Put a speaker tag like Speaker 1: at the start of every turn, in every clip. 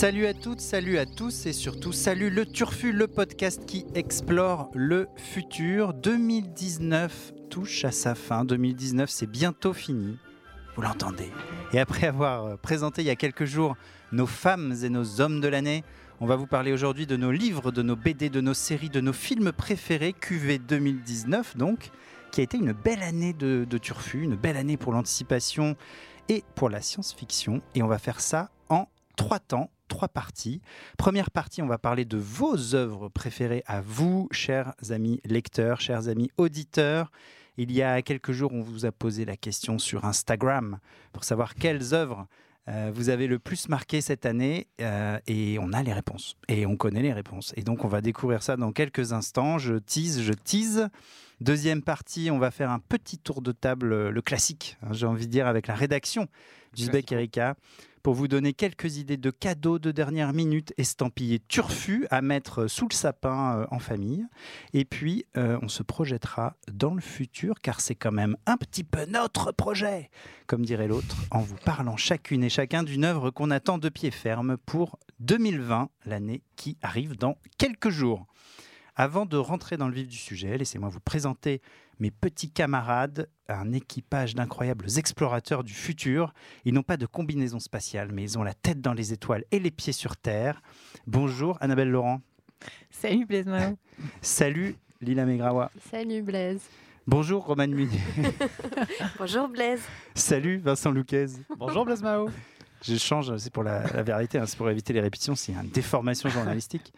Speaker 1: Salut à toutes, salut à tous et surtout salut le Turfu, le podcast qui explore le futur. 2019 touche à sa fin. 2019, c'est bientôt fini. Vous l'entendez. Et après avoir euh, présenté il y a quelques jours nos femmes et nos hommes de l'année, on va vous parler aujourd'hui de nos livres, de nos BD, de nos séries, de nos films préférés, QV 2019 donc, qui a été une belle année de, de Turfu, une belle année pour l'anticipation et pour la science-fiction. Et on va faire ça en trois temps, trois parties. Première partie, on va parler de vos œuvres préférées à vous, chers amis lecteurs, chers amis auditeurs. Il y a quelques jours, on vous a posé la question sur Instagram pour savoir quelles œuvres euh, vous avez le plus marqué cette année euh, et on a les réponses et on connaît les réponses. Et donc on va découvrir ça dans quelques instants. Je tease, je tease. Deuxième partie, on va faire un petit tour de table, euh, le classique, hein, j'ai envie de dire, avec la rédaction d'Uzbek Erika pour vous donner quelques idées de cadeaux de dernière minute estampillés turfus à mettre sous le sapin euh, en famille. Et puis, euh, on se projettera dans le futur, car c'est quand même un petit peu notre projet, comme dirait l'autre, en vous parlant chacune et chacun d'une œuvre qu'on attend de pied ferme pour 2020, l'année qui arrive dans quelques jours. Avant de rentrer dans le vif du sujet, laissez-moi vous présenter mes petits camarades, un équipage d'incroyables explorateurs du futur. Ils n'ont pas de combinaison spatiale, mais ils ont la tête dans les étoiles et les pieds sur Terre. Bonjour Annabelle Laurent.
Speaker 2: Salut Blaise Mao.
Speaker 1: Salut Lila Megrawa.
Speaker 3: Salut Blaise.
Speaker 1: Bonjour Roman Munier.
Speaker 3: Bonjour Blaise.
Speaker 1: Salut Vincent Louquez.
Speaker 4: Bonjour Blaise Mao.
Speaker 1: Je change, c'est pour la, la vérité, hein, c'est pour éviter les répétitions, c'est une déformation journalistique.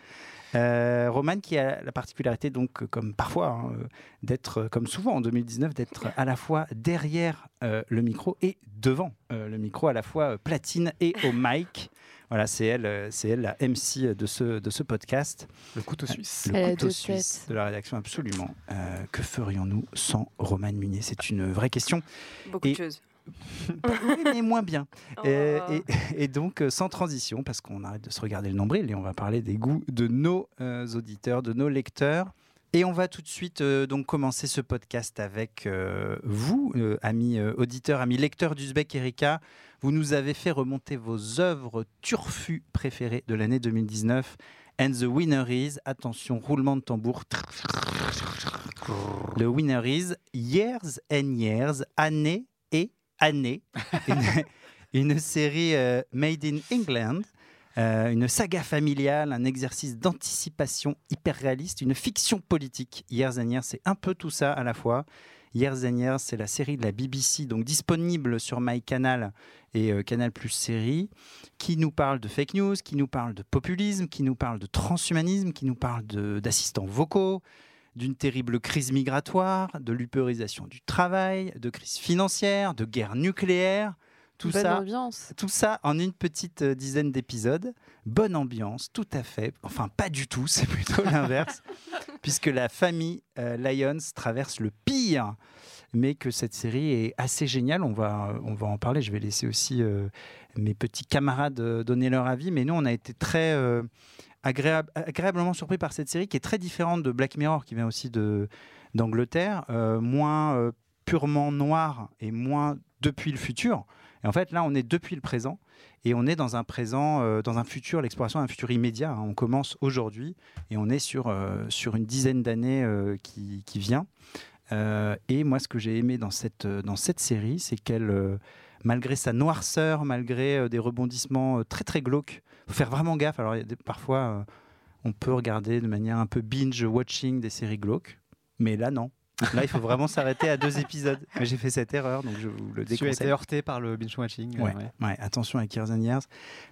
Speaker 1: Euh, Roman qui a la particularité, donc, comme parfois, hein, euh, d'être, euh, comme souvent en 2019, d'être à la fois derrière euh, le micro et devant euh, le micro, à la fois euh, platine et au mic. Voilà, c'est elle, euh, c'est elle la MC de ce, de ce podcast.
Speaker 4: Le couteau suisse.
Speaker 1: Le couteau suisse de la rédaction, absolument. Euh, que ferions-nous sans Roman Munier? C'est une vraie question.
Speaker 3: Beaucoup
Speaker 1: Et-
Speaker 3: de choses.
Speaker 1: Oui, mais moins bien.
Speaker 3: Oh.
Speaker 1: et, et donc, euh, sans transition, parce qu'on arrête de se regarder le nombril et on va parler des goûts de nos euh, auditeurs, de nos lecteurs. Et on va tout de suite euh, donc commencer ce podcast avec euh, vous, amis auditeurs, amis lecteurs d'Uzbek Erika. Vous nous avez fait remonter vos œuvres turfus préférées de l'année 2019. And the winner is, attention, roulement de tambour. Le winner is Years and Years, année et année. une, une série euh, made in England, euh, une saga familiale, un exercice d'anticipation hyper réaliste, une fiction politique. Years and Years, c'est un peu tout ça à la fois. Years and Years, c'est la série de la BBC, donc disponible sur MyCanal et euh, Canal Plus série, qui nous parle de fake news, qui nous parle de populisme, qui nous parle de transhumanisme, qui nous parle d'assistants vocaux, d'une terrible crise migratoire, de l'upérisation du travail, de crise financière, de guerre nucléaire. Tout
Speaker 3: Bonne
Speaker 1: ça,
Speaker 3: ambiance.
Speaker 1: tout ça en une petite euh, dizaine d'épisodes. Bonne ambiance, tout à fait. Enfin, pas du tout, c'est plutôt l'inverse, puisque la famille euh, Lyons traverse le pire, mais que cette série est assez géniale. On va, on va en parler. Je vais laisser aussi euh, mes petits camarades euh, donner leur avis, mais nous, on a été très euh, agréable- agréablement surpris par cette série qui est très différente de Black Mirror, qui vient aussi d'Angleterre, euh, moins euh, purement noir et moins depuis le futur. Et en fait, là, on est depuis le présent et on est dans un présent, euh, dans un futur, l'exploration d'un futur immédiat. hein. On commence aujourd'hui et on est sur, euh, sur une dizaine d'années qui, qui vient. Et moi, ce que j'ai aimé dans cette, dans cette série, c'est qu'elle, malgré sa noirceur, malgré des rebondissements très très glauques, faut faire vraiment gaffe. Alors, des- parfois, euh, on peut regarder de manière un peu binge-watching des séries glauques, mais là, non. Là, il faut vraiment s'arrêter à deux épisodes. Mais j'ai fait cette erreur, donc je vous le
Speaker 4: Tu as
Speaker 1: déconseille.
Speaker 4: été heurté par le binge watching.
Speaker 1: Ouais, ouais, attention avec Years and Years.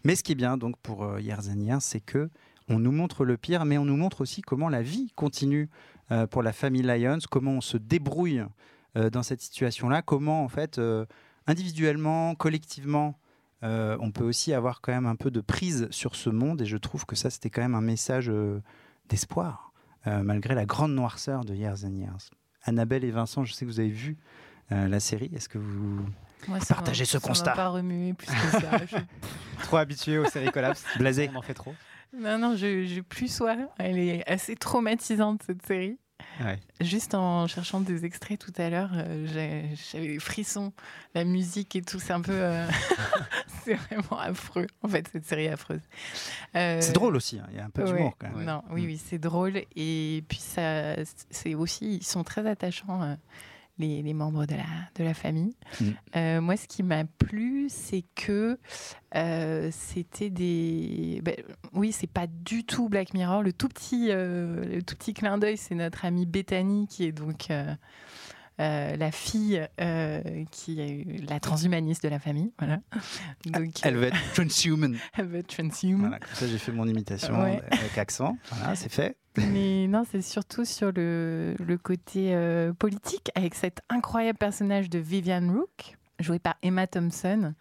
Speaker 1: Mais ce qui est bien donc pour euh, Years and Years, c'est que on nous montre le pire, mais on nous montre aussi comment la vie continue euh, pour la famille Lyons, comment on se débrouille euh, dans cette situation-là, comment en fait euh, individuellement, collectivement, euh, on peut aussi avoir quand même un peu de prise sur ce monde et je trouve que ça c'était quand même un message euh, d'espoir euh, malgré la grande noirceur de Years and Years. Annabelle et Vincent, je sais que vous avez vu euh, la série. Est-ce que vous
Speaker 2: ça
Speaker 1: Partagez ce
Speaker 2: ça
Speaker 1: constat.
Speaker 2: m'a pas remué plus que ça. Je-
Speaker 4: Trop habitué aux séries collapse.
Speaker 1: Blasé.
Speaker 4: On en fait trop.
Speaker 2: Non, non, je, je plus sois. Elle est assez traumatisante cette série.
Speaker 4: Ouais.
Speaker 2: Juste en cherchant des extraits tout à l'heure, euh, j'avais des frissons, la musique et tout, c'est un peu. euh, c'est vraiment affreux. En fait, cette série affreuse. Euh,
Speaker 1: C'est drôle aussi, hein, il y a un peu
Speaker 2: ouais.
Speaker 1: d'humour quand même.
Speaker 2: Non, oui,
Speaker 1: Mm.
Speaker 2: oui, c'est drôle. Et puis, ça, c'est aussi, ils sont très attachants, les, les membres de la, de la famille.
Speaker 1: Mm.
Speaker 2: Euh, moi, ce qui m'a plu, c'est que euh, c'était des. ben, oui, c'est pas du tout Black Mirror. Le tout petit, euh, le tout petit clin d'œil, c'est notre amie Bethany, qui est donc. Euh, la fille euh, qui est la transhumaniste de la famille, voilà. Donc,
Speaker 1: Elle
Speaker 2: euh,
Speaker 1: veut être transhuman.
Speaker 2: elle veut transhuman.
Speaker 1: Voilà, comme ça j'ai fait mon imitation
Speaker 2: Ouais.
Speaker 1: avec accent. Voilà, c'est fait.
Speaker 2: Mais non, c'est surtout sur le, le côté euh, politique, avec cet incroyable personnage de Vivian Rook, joué par Emma Thompson.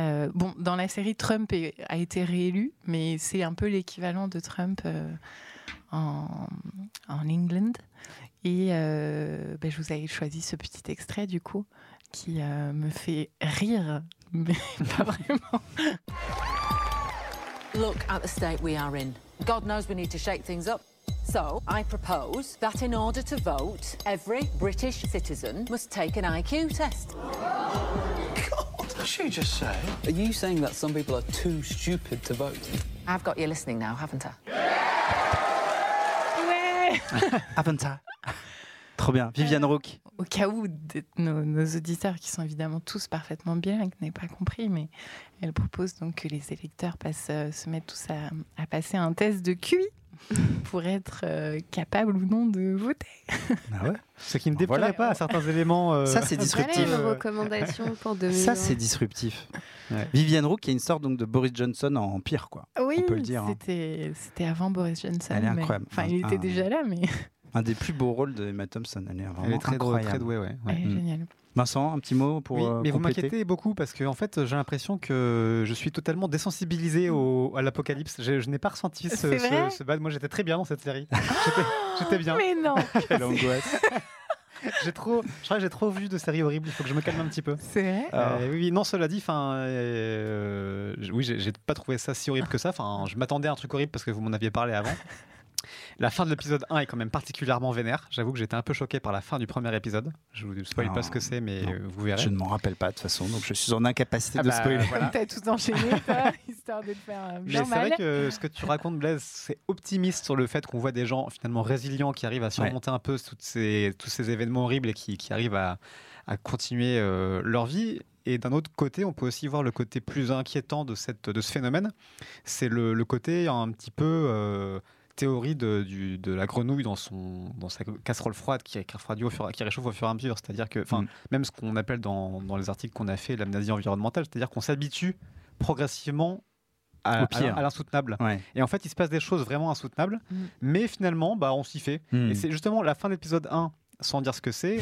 Speaker 2: Euh, bon, dans la série, Trump est- a été réélu, mais c'est un peu l'équivalent de Trump euh, en, en England. Et euh, ben, je vous avais choisi ce petit extrait, du coup, qui euh, me fait rire, mais pas vraiment.
Speaker 5: Look at the state we are in. God knows we need to shake things up. So, I propose that in order to vote, every British citizen must take an IQ test.
Speaker 6: God, what did she just say? Are you saying that some people are too stupid to vote?
Speaker 5: I've got you listening now, haven't I?
Speaker 2: Ouais
Speaker 1: Avanta. Trop bien. Viviane Rook.
Speaker 2: au cas où de- nos, nos auditeurs, qui sont évidemment tous parfaitement bilingues, n'aient pas compris, mais elle propose donc que les électeurs passent, euh, se mettent tous à, à passer un test de QI pour être euh, capables ou non de voter.
Speaker 1: Ah ouais
Speaker 4: Ce qui ne déplairait
Speaker 1: voilà.
Speaker 4: pas à certains éléments. euh,
Speaker 1: Ça c'est
Speaker 3: Voilà
Speaker 1: disruptif.
Speaker 3: une recommandation pour 2020.
Speaker 1: Ça c'est disruptif. Viviane Rook qui est une sorte donc de Boris Johnson en pire quoi.
Speaker 2: Oui,
Speaker 1: peut le dire, hein.
Speaker 2: C'était, c'était avant Boris Johnson.
Speaker 1: Elle est
Speaker 2: mais-
Speaker 1: incroyable.
Speaker 2: Enfin, il
Speaker 1: Un-
Speaker 2: était déjà là, mais
Speaker 1: Un des plus beaux rôles de Emma Thompson. Elle est vraiment
Speaker 4: Elle est très, drôle,
Speaker 1: incroyable.
Speaker 4: très douée, ouais. ouais.
Speaker 2: elle est
Speaker 1: Mm.
Speaker 2: géniale.
Speaker 1: Vincent, un petit mot pour
Speaker 4: Oui,
Speaker 1: euh,
Speaker 4: mais vous m'inquiétez beaucoup parce que en fait, j'ai l'impression que je suis totalement désensibilisé au, à l'apocalypse. Je, je n'ai pas ressenti ce, ce, bad. Moi, j'étais très bien dans cette série. J'étais- J'étais bien.
Speaker 2: Mais non,
Speaker 1: Quelle angoisse.
Speaker 4: J'ai trop, je crois que j'ai trop vu de séries horribles. Il faut que je me calme un petit peu.
Speaker 2: c'est vrai.
Speaker 1: Ah.
Speaker 4: Euh, oui, non, cela dit, enfin, euh, oui, j'ai pas trouvé ça si horrible que ça. Enfin, je m'attendais à un truc horrible parce que vous m'en aviez parlé avant. La fin de l'épisode 1 est quand même particulièrement vénère. J'avoue que j'étais un peu choqué par la fin du premier épisode. Je vous spoil
Speaker 1: Non,
Speaker 4: pas ce que c'est, mais
Speaker 1: non.
Speaker 4: euh, vous verrez.
Speaker 1: Je ne m'en rappelle pas de toute façon, donc je suis en incapacité
Speaker 4: Ah
Speaker 1: de
Speaker 4: bah,
Speaker 1: spoiler.
Speaker 4: voilà.
Speaker 2: T'as tout enchaîné, toi, histoire de te faire euh,
Speaker 4: Mais
Speaker 2: bien
Speaker 4: c'est vrai que ce que tu racontes, Blaise, c'est optimiste sur le fait qu'on voit des gens finalement résilients qui arrivent à surmonter un peu toutes ces, tous ces événements horribles et qui, qui arrivent à, à continuer euh, leur vie. Et d'un autre côté, on peut aussi voir le côté plus inquiétant de, cette, de ce phénomène. C'est le, le côté un petit peu euh, théorie de, du- de la grenouille dans, son, dans sa casserole froide qui, qui, refroidit au fur, qui réchauffe au fur et à mesure. C'est-à-dire que, enfin,
Speaker 1: Mm.
Speaker 4: même ce qu'on appelle dans, dans les articles qu'on a fait l'amnésie environnementale, c'est-à-dire qu'on s'habitue progressivement à, à- à l'insoutenable.
Speaker 1: Ouais.
Speaker 4: Et en fait, il se passe des choses vraiment insoutenables,
Speaker 2: Mm.
Speaker 4: mais finalement, bah, on s'y fait.
Speaker 1: Hmm.
Speaker 4: Et c'est justement la fin de l'épisode 1, sans dire ce que c'est.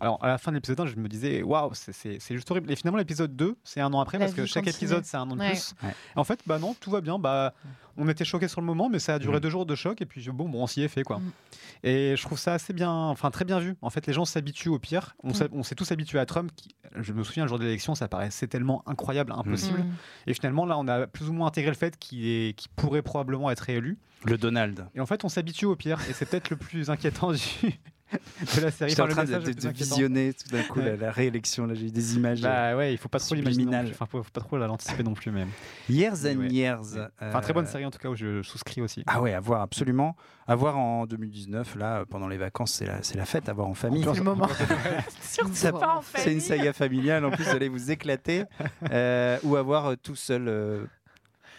Speaker 4: Alors, à la fin de l'épisode 1, je me disais, waouh, c'est- juste horrible. Et finalement, l'épisode 2, c'est un an après,
Speaker 2: La
Speaker 4: parce que chaque
Speaker 2: continue.
Speaker 4: épisode, c'est un an de
Speaker 2: Ouais.
Speaker 4: plus.
Speaker 1: Ouais.
Speaker 4: En fait, bah non, tout va bien. Bah, on était choqués sur le moment, mais ça a duré
Speaker 1: Mm.
Speaker 4: deux jours de choc, et puis bon, bon on s'y est fait, quoi.
Speaker 2: Mm.
Speaker 4: Et je trouve ça assez bien, enfin très bien vu. En fait, les gens s'habituent au pire. On
Speaker 2: Mm.
Speaker 4: s'est- on s'est tous habitués à Trump. Qui, je me souviens, le jour de l'élection, ça paraissait tellement incroyable, impossible.
Speaker 2: Mm.
Speaker 4: Et finalement, là, on a plus ou moins intégré le fait qu'il pourrait probablement être réélu.
Speaker 1: Le Donald.
Speaker 4: Et en fait, on s'habitue au pire. Et c'est peut-être le plus inquiétant du, de la série.
Speaker 1: J'étais en train de, de- de visionner tout d'un coup
Speaker 4: Ouais.
Speaker 1: la, la réélection. Là, j'ai eu des images.
Speaker 4: Bah ouais, il faut pas trop l'imaginer. Enfin, faut, faut pas trop l'anticiper non plus, même.
Speaker 1: Years and
Speaker 4: Ouais.
Speaker 1: Years.
Speaker 4: Enfin, très bonne
Speaker 1: euh,
Speaker 4: série en tout cas où je souscris aussi.
Speaker 1: Ah ouais, à voir absolument. À voir en 2019, là, pendant les vacances, c'est la, c'est la fête, à voir en famille.
Speaker 2: C'est le moment. Surtout
Speaker 1: Ça-
Speaker 2: pas en
Speaker 1: C'est une saga familiale, en plus, vous allez vous éclater. Euh, ou à voir euh, tout seul euh,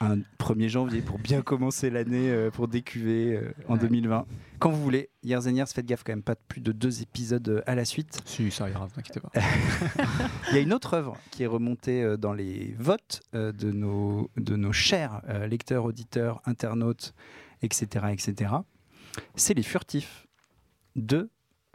Speaker 1: un 1er janvier pour bien commencer l'année, euh, pour décuver euh, en 2020. Quand vous voulez, Years and Years, faites gaffe quand même, pas plus de deux épisodes euh, à la suite.
Speaker 4: Si, ça ira, vous inquiétez pas.
Speaker 1: Il y a une autre œuvre qui est remontée dans les votes de, nos, de nos chers lecteurs, auditeurs, internautes, etc. etc. C'est Les Furtifs de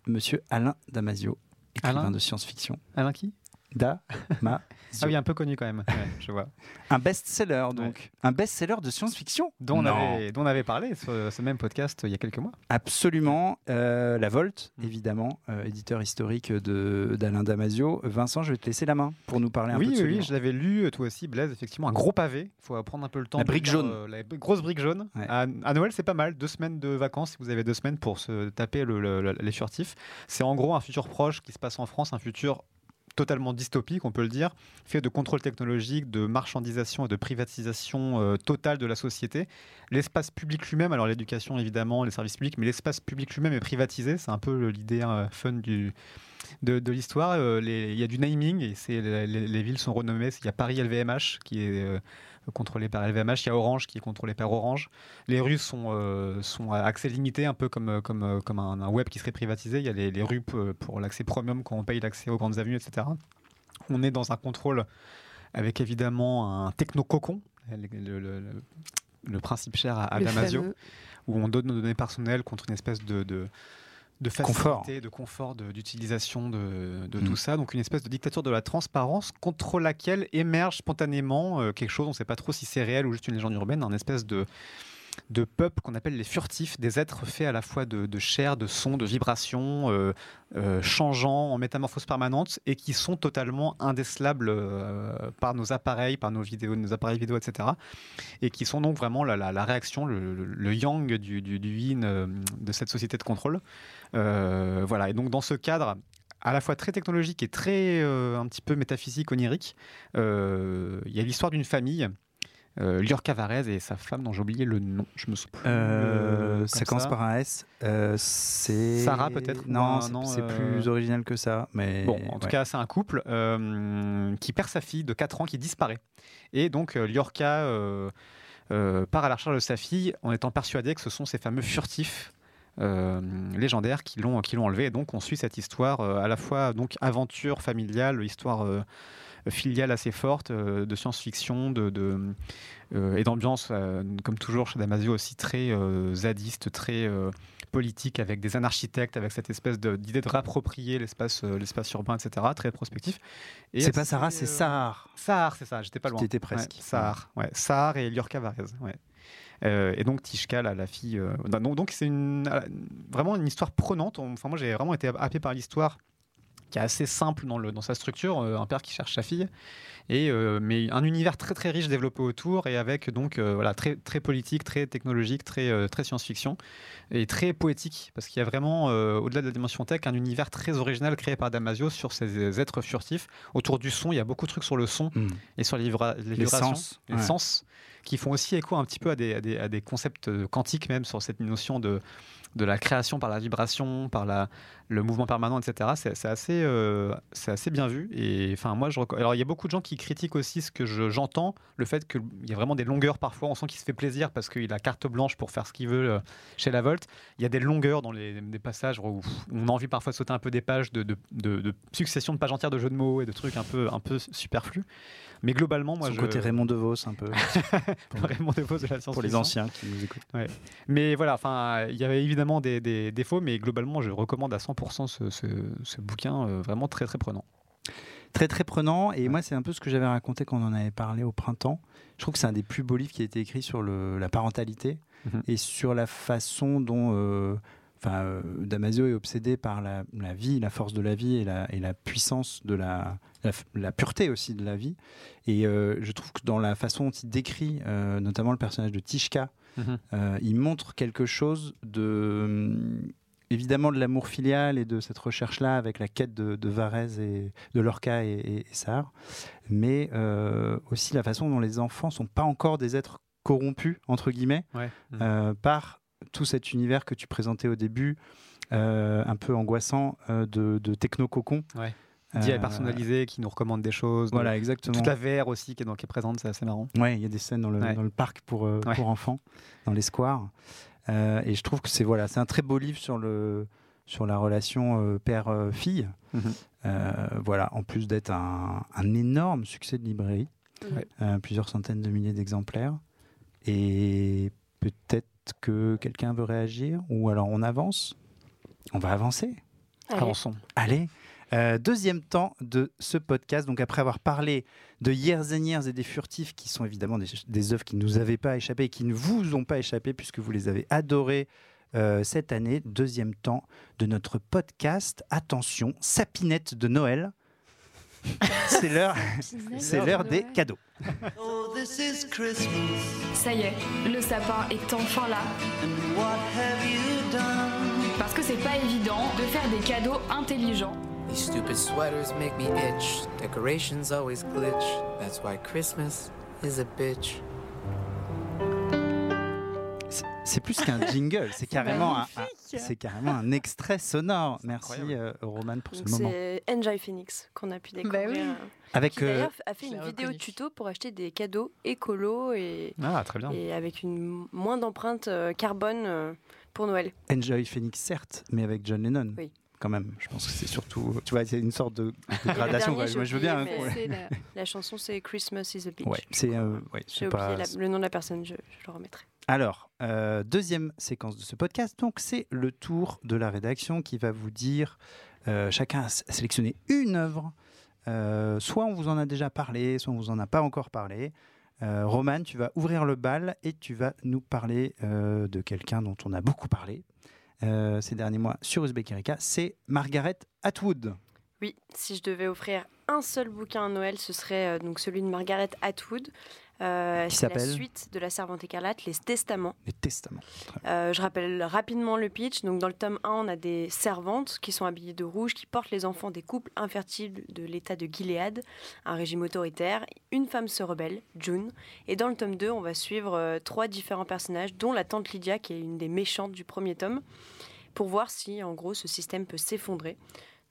Speaker 1: Monsieur Alain Damasio, écrivain
Speaker 4: Alain
Speaker 1: de science-fiction.
Speaker 4: Alain qui?
Speaker 1: Damasio.
Speaker 4: Ah oui, un peu connu quand même. Ouais, je vois.
Speaker 1: Un best-seller, donc. Un best-seller de science-fiction
Speaker 4: Dont on, avait, dont on avait parlé sur ce même podcast euh, il y a quelques mois.
Speaker 1: Absolument. Euh, la Volte,
Speaker 4: Mm.
Speaker 1: évidemment, euh, éditeur historique de- d'Alain Damasio. Vincent, je vais te laisser la main pour nous parler un
Speaker 4: oui,
Speaker 1: peu de ce
Speaker 4: oui, oui,
Speaker 1: livre.
Speaker 4: je l'avais lu, toi aussi, Blaise, effectivement, un gros pavé. Il faut prendre un peu le temps.
Speaker 1: La brique jaune.
Speaker 4: euh, la grosse brique jaune.
Speaker 1: Ouais.
Speaker 4: À, à Noël, c'est pas mal. Deux semaines de vacances, si vous avez deux semaines pour se taper le- le- le- les furtifs. C'est en gros un futur proche qui se passe en France, un futur totalement dystopique, on peut le dire, fait de contrôle technologique, de marchandisation et de privatisation euh, totale de la société. L'espace public lui-même, alors l'éducation évidemment, les services publics, mais l'espace public lui-même est privatisé. C'est un peu l'idée euh, fun du, de, l'histoire. Euh, Il y a du naming et les, les- les villes sont renommées. Il y a Paris LVMH qui est contrôlé par LVMH, il y a Orange qui est contrôlé par Orange. Les rues sont, euh, sont à accès limité, un peu comme, comme, euh, comme un, un web qui serait privatisé. Il y a les, les rues pour l'accès premium quand on paye l'accès aux grandes avenues, etc. On est dans un contrôle avec évidemment un techno-cocon, le, le- le- le- le principe cher à, à Damasio
Speaker 3: fameux.
Speaker 4: où on donne nos données personnelles contre une espèce de, de, de facilité, de confort, d'utilisation de, de
Speaker 1: Mm.
Speaker 4: tout ça. Donc une espèce de dictature de la transparence contre laquelle émerge spontanément euh, quelque chose, on ne sait pas trop si c'est réel ou juste une légende urbaine, un espèce de de peuple qu'on appelle les furtifs, des êtres faits à la fois de, chair, de son, de vibrations, euh, euh, changeants, en métamorphose permanente, et qui sont totalement indécelables euh, par nos appareils, par nos vidéos, nos appareils vidéo, etc. Et qui sont donc vraiment la, réaction, le, yang du, du, yin euh, de cette société de contrôle. Voilà. Et donc dans ce cadre à la fois très technologique et très un petit peu métaphysique, onirique, il y a l'histoire d'une famille. Euh, Liorca Varese et sa femme dont j'ai oublié le nom, je me souviens.
Speaker 1: Euh,
Speaker 4: comme
Speaker 1: ça commence par un S. Euh, c'est
Speaker 4: Sarah, peut-être,
Speaker 1: Non,
Speaker 4: un
Speaker 1: c'est
Speaker 4: euh,
Speaker 1: plus original que ça. Mais
Speaker 4: Bon, en tout
Speaker 1: ouais.
Speaker 4: cas, c'est un couple euh, qui perd sa fille de 4 ans qui disparaît. Et donc, euh, Liorca euh, euh, part à la recherche de sa fille en étant persuadé que ce sont ces fameux furtifs euh, légendaires qui l'ont qui l'ont enlevé. Et donc, on suit cette histoire euh, à la fois donc aventure familiale, histoire euh, filiale assez forte, euh, de science-fiction, de, de, euh, et d'ambiance, euh, comme toujours chez Damasio, aussi très zadiste, très politique, avec des anarchitectes, avec cette espèce de- d'idée de réapproprier l'espace euh, l'espace urbain, etc., très prospectif.
Speaker 1: C'est pas Sarah, c'est Sahar.
Speaker 4: Sahar, c'est ça, j'étais pas loin.
Speaker 1: étais presque.
Speaker 4: Ouais, Sahar, ouais. Sahar et Liorca Varese. Ouais. Euh, et donc Tishka, la, la fille. euh, donc c'est une, vraiment une histoire prenante. Enfin, moi, j'ai vraiment été happé par l'histoire qui est assez simple dans, le, dans sa structure, euh, un père qui cherche sa fille, et, euh, mais un univers très très riche développé autour, et avec donc euh, voilà, très, très politique, très technologique, très, très science-fiction, et très poétique, parce qu'il y a vraiment, au-delà de la dimension tech, un univers très original créé par Damasio sur ces êtres furtifs. Autour du son, il y a beaucoup de trucs sur le son,
Speaker 1: Hmm.
Speaker 4: et sur les, les
Speaker 1: Les
Speaker 4: vibrations,
Speaker 1: sens,
Speaker 4: les
Speaker 1: ouais.
Speaker 4: sens, qui font aussi écho un petit peu à des, à des, à des concepts euh, quantiques même sur cette notion de, de la création par la vibration, par la, le mouvement permanent, etc. C'est assez, euh, c'est assez bien vu. Et enfin, moi, je alors il y a beaucoup de gens qui critiquent aussi ce que je- j'entends, le fait qu'il y a vraiment des longueurs parfois. On sent qu'il se fait plaisir parce qu'il a carte blanche pour faire ce qu'il veut euh, chez la Volt. Il y a des longueurs dans les des passages où on a envie parfois de sauter un peu des pages de, de, de- de succession de pages entières de jeux de mots et de trucs un peu, un peu superflus. Mais globalement, moi,
Speaker 1: Son
Speaker 4: je...
Speaker 1: côté Raymond DeVos, un peu. pour,
Speaker 4: Raymond DeVos de la science
Speaker 1: pour les anciens qui nous écoutent.
Speaker 4: mais voilà, enfin, il y avait évidemment des, des défauts, mais globalement, je recommande à 100% ce, ce- ce bouquin, euh, vraiment très très prenant.
Speaker 1: Très très prenant. Et moi, c'est un peu ce que j'avais raconté quand on en avait parlé au printemps. Je trouve que c'est un des plus beaux livres qui a été écrit sur le- la parentalité
Speaker 4: Mhm.
Speaker 1: et sur la façon dont. euh, Enfin, euh, Damasio est obsédé par la, la vie, la force de la vie et la, et la puissance de la, la, f- la pureté aussi de la vie. Et euh, je trouve que dans la façon dont il décrit, euh, notamment le personnage de Tishka, euh, il montre quelque chose de hum, évidemment de l'amour filial et de cette recherche-là avec la quête de, de Varese et de Lorca et, et, mais euh, aussi la façon dont les enfants sont pas encore des êtres corrompus entre guillemets
Speaker 4: Ouais.
Speaker 1: euh, par tout cet univers que tu présentais au début, euh, un peu angoissant euh, de, de techno-cocon.
Speaker 4: Ouais.
Speaker 1: Euh,
Speaker 4: personnalisé qui nous recommande des choses.
Speaker 1: Voilà, exactement.
Speaker 4: Toute la VR aussi qui est, donc, qui est présente, c'est assez marrant.
Speaker 1: Ouais, il y a des scènes dans le,
Speaker 4: Ouais.
Speaker 1: dans le parc pour, euh,
Speaker 4: Ouais.
Speaker 1: pour enfants, dans les squares. Et je trouve que c'est voilà, c'est un très beau livre sur, le, sur la relation père-fille.
Speaker 4: Mhm.
Speaker 1: Voilà, en plus d'être un, un énorme succès de librairie, plusieurs centaines de milliers d'exemplaires. Et peut-être que quelqu'un veut réagir, ou alors on avance? On va avancer.
Speaker 3: Allez.
Speaker 4: Avançons.
Speaker 1: Allez, Euh, deuxième temps de ce podcast, donc après avoir parlé de Years and Years et des Furtifs, qui sont évidemment des, des œuvres qui ne nous avaient pas échappé et qui ne vous ont pas échappé puisque vous les avez adorées euh, cette année. Deuxième temps de notre podcast. Attention, sapinette de Noël. C'est l'heure, c'est l'heure des cadeaux.
Speaker 7: Oh, this is Christmas.
Speaker 8: Ça y est, le sapin est enfin là.
Speaker 7: And what have you done?
Speaker 8: Parce que c'est pas évident de faire des cadeaux intelligents.
Speaker 9: These stupid sweaters make me itch. Decorations always glitch. That's why Christmas is a bitch.
Speaker 1: C'est- plus qu'un jingle, c'est carrément, un, un- c'est carrément un extrait sonore. Merci euh, Roman pour ce
Speaker 3: Donc,
Speaker 1: moment.
Speaker 3: C'est Enjoy Phoenix qu'on a pu découvrir.
Speaker 2: oui.
Speaker 3: euh,
Speaker 1: Avec
Speaker 3: Qui
Speaker 1: euh,
Speaker 3: a fait une vidéo
Speaker 2: reconnu.
Speaker 3: tuto pour acheter des cadeaux écolos et,
Speaker 4: Ah, très bien.
Speaker 3: et avec une moins d'empreinte carbone pour Noël.
Speaker 1: Enjoy Phoenix, certes, mais avec John Lennon.
Speaker 3: Oui.
Speaker 1: Quand même, je pense que c'est surtout, tu vois, c'est une sorte de, de gradation.
Speaker 3: dernier,
Speaker 1: ouais.
Speaker 3: j'ai
Speaker 1: Moi, je veux bien. hein, ouais.
Speaker 3: La chanson c'est Christmas is a Beach.
Speaker 1: Ouais, c'est, euh, ouais, pas-
Speaker 3: la- le nom de la personne, je, je le remettrai.
Speaker 1: Alors, euh, deuxième séquence de ce podcast, donc c'est le tour de la rédaction qui va vous dire, euh, chacun a sélectionné une œuvre, Euh, soit on vous en a déjà parlé, soit on vous en a pas encore parlé. Roman, tu vas ouvrir le bal et tu vas nous parler de quelqu'un dont on a beaucoup parlé ces derniers mois sur Uzbek Erika, c'est Margaret Atwood.
Speaker 3: Oui, si je devais offrir un seul bouquin à Noël, ce serait donc celui de Margaret Atwood. Euh,
Speaker 1: Qui
Speaker 3: c'est la suite de La Servante écarlate, Les Testaments.
Speaker 1: Les Testaments.
Speaker 3: Euh, je rappelle rapidement le pitch. Donc, dans le tome 1, on a des servantes qui sont habillées de rouge, qui portent les enfants des couples infertiles de l'État de Gilead, un régime autoritaire. Une femme se rebelle, June. Et dans le tome 2, on va suivre euh, trois différents personnages, dont la tante Lydia, qui est une des méchantes du premier tome, pour voir si, en gros, ce système peut s'effondrer.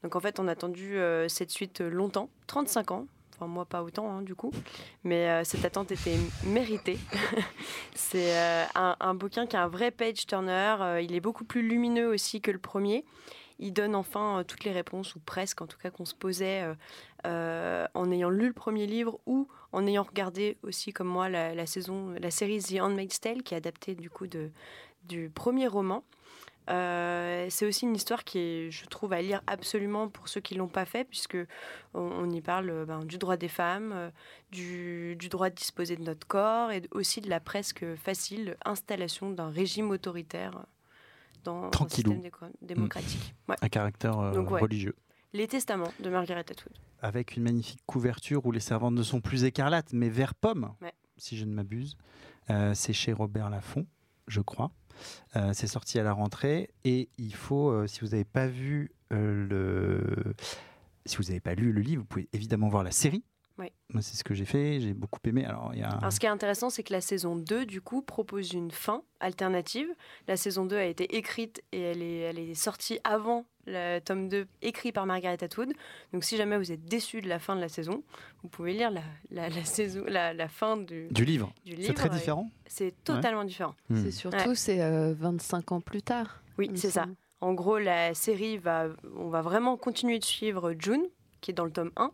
Speaker 3: Donc, en fait, on a attendu cette suite longtemps, 35 ans. Moi, pas autant, hein, du coup. Mais euh, cette attente était méritée. C'est euh, un, bouquin qui a un vrai page turner. Euh, il est beaucoup plus lumineux aussi que le premier. Il donne enfin toutes les réponses, ou presque en tout cas, qu'on se posait en ayant lu le premier livre ou en ayant regardé aussi, comme moi, la, la saison, la série The Handmaid's Tale, qui est adaptée du coup de, du premier roman. Euh, c'est aussi une histoire qui est, je trouve, à lire absolument pour ceux qui l'ont pas fait, puisque on, on y parle euh, ben, du droit des femmes, euh, du, du droit de disposer de notre corps, et aussi de la presque facile installation d'un régime autoritaire dans un système déco- démocratique. Ouais.
Speaker 1: Un caractère euh,
Speaker 3: Donc, ouais.
Speaker 1: religieux.
Speaker 3: Les Testaments de Margaret Atwood.
Speaker 1: avec une magnifique couverture où les servantes ne sont plus écarlates, mais vert pomme,
Speaker 3: Ouais.
Speaker 1: si je ne m'abuse. Euh, c'est chez Robert Laffont, je crois. Euh, c'est sorti à la rentrée et il faut, euh, si vous n'avez pas vu euh, le, si vous n'avez pas lu le livre, vous pouvez évidemment voir la série.
Speaker 3: Ouais.
Speaker 1: Moi, c'est ce que j'ai fait. J'ai beaucoup aimé. Alors, il y a.
Speaker 3: Alors, ce qui est intéressant, c'est que la saison 2, du coup, propose une fin alternative. La saison 2 a été écrite et elle est, elle est sortie avant le tome 2, écrit par Margaret Atwood. Donc, si jamais vous êtes déçu de la fin de la saison, vous pouvez lire la, la, la saison, la, la fin du,
Speaker 1: du livre.
Speaker 3: du
Speaker 1: C'est
Speaker 3: livre.
Speaker 1: très différent.
Speaker 3: C'est totalement différent.
Speaker 1: Hmm.
Speaker 10: C'est surtout, c'est euh, 25 ans plus tard.
Speaker 3: Oui, c'est ça. En gros, la série va, on va vraiment continuer de suivre June, qui est dans le tome 1.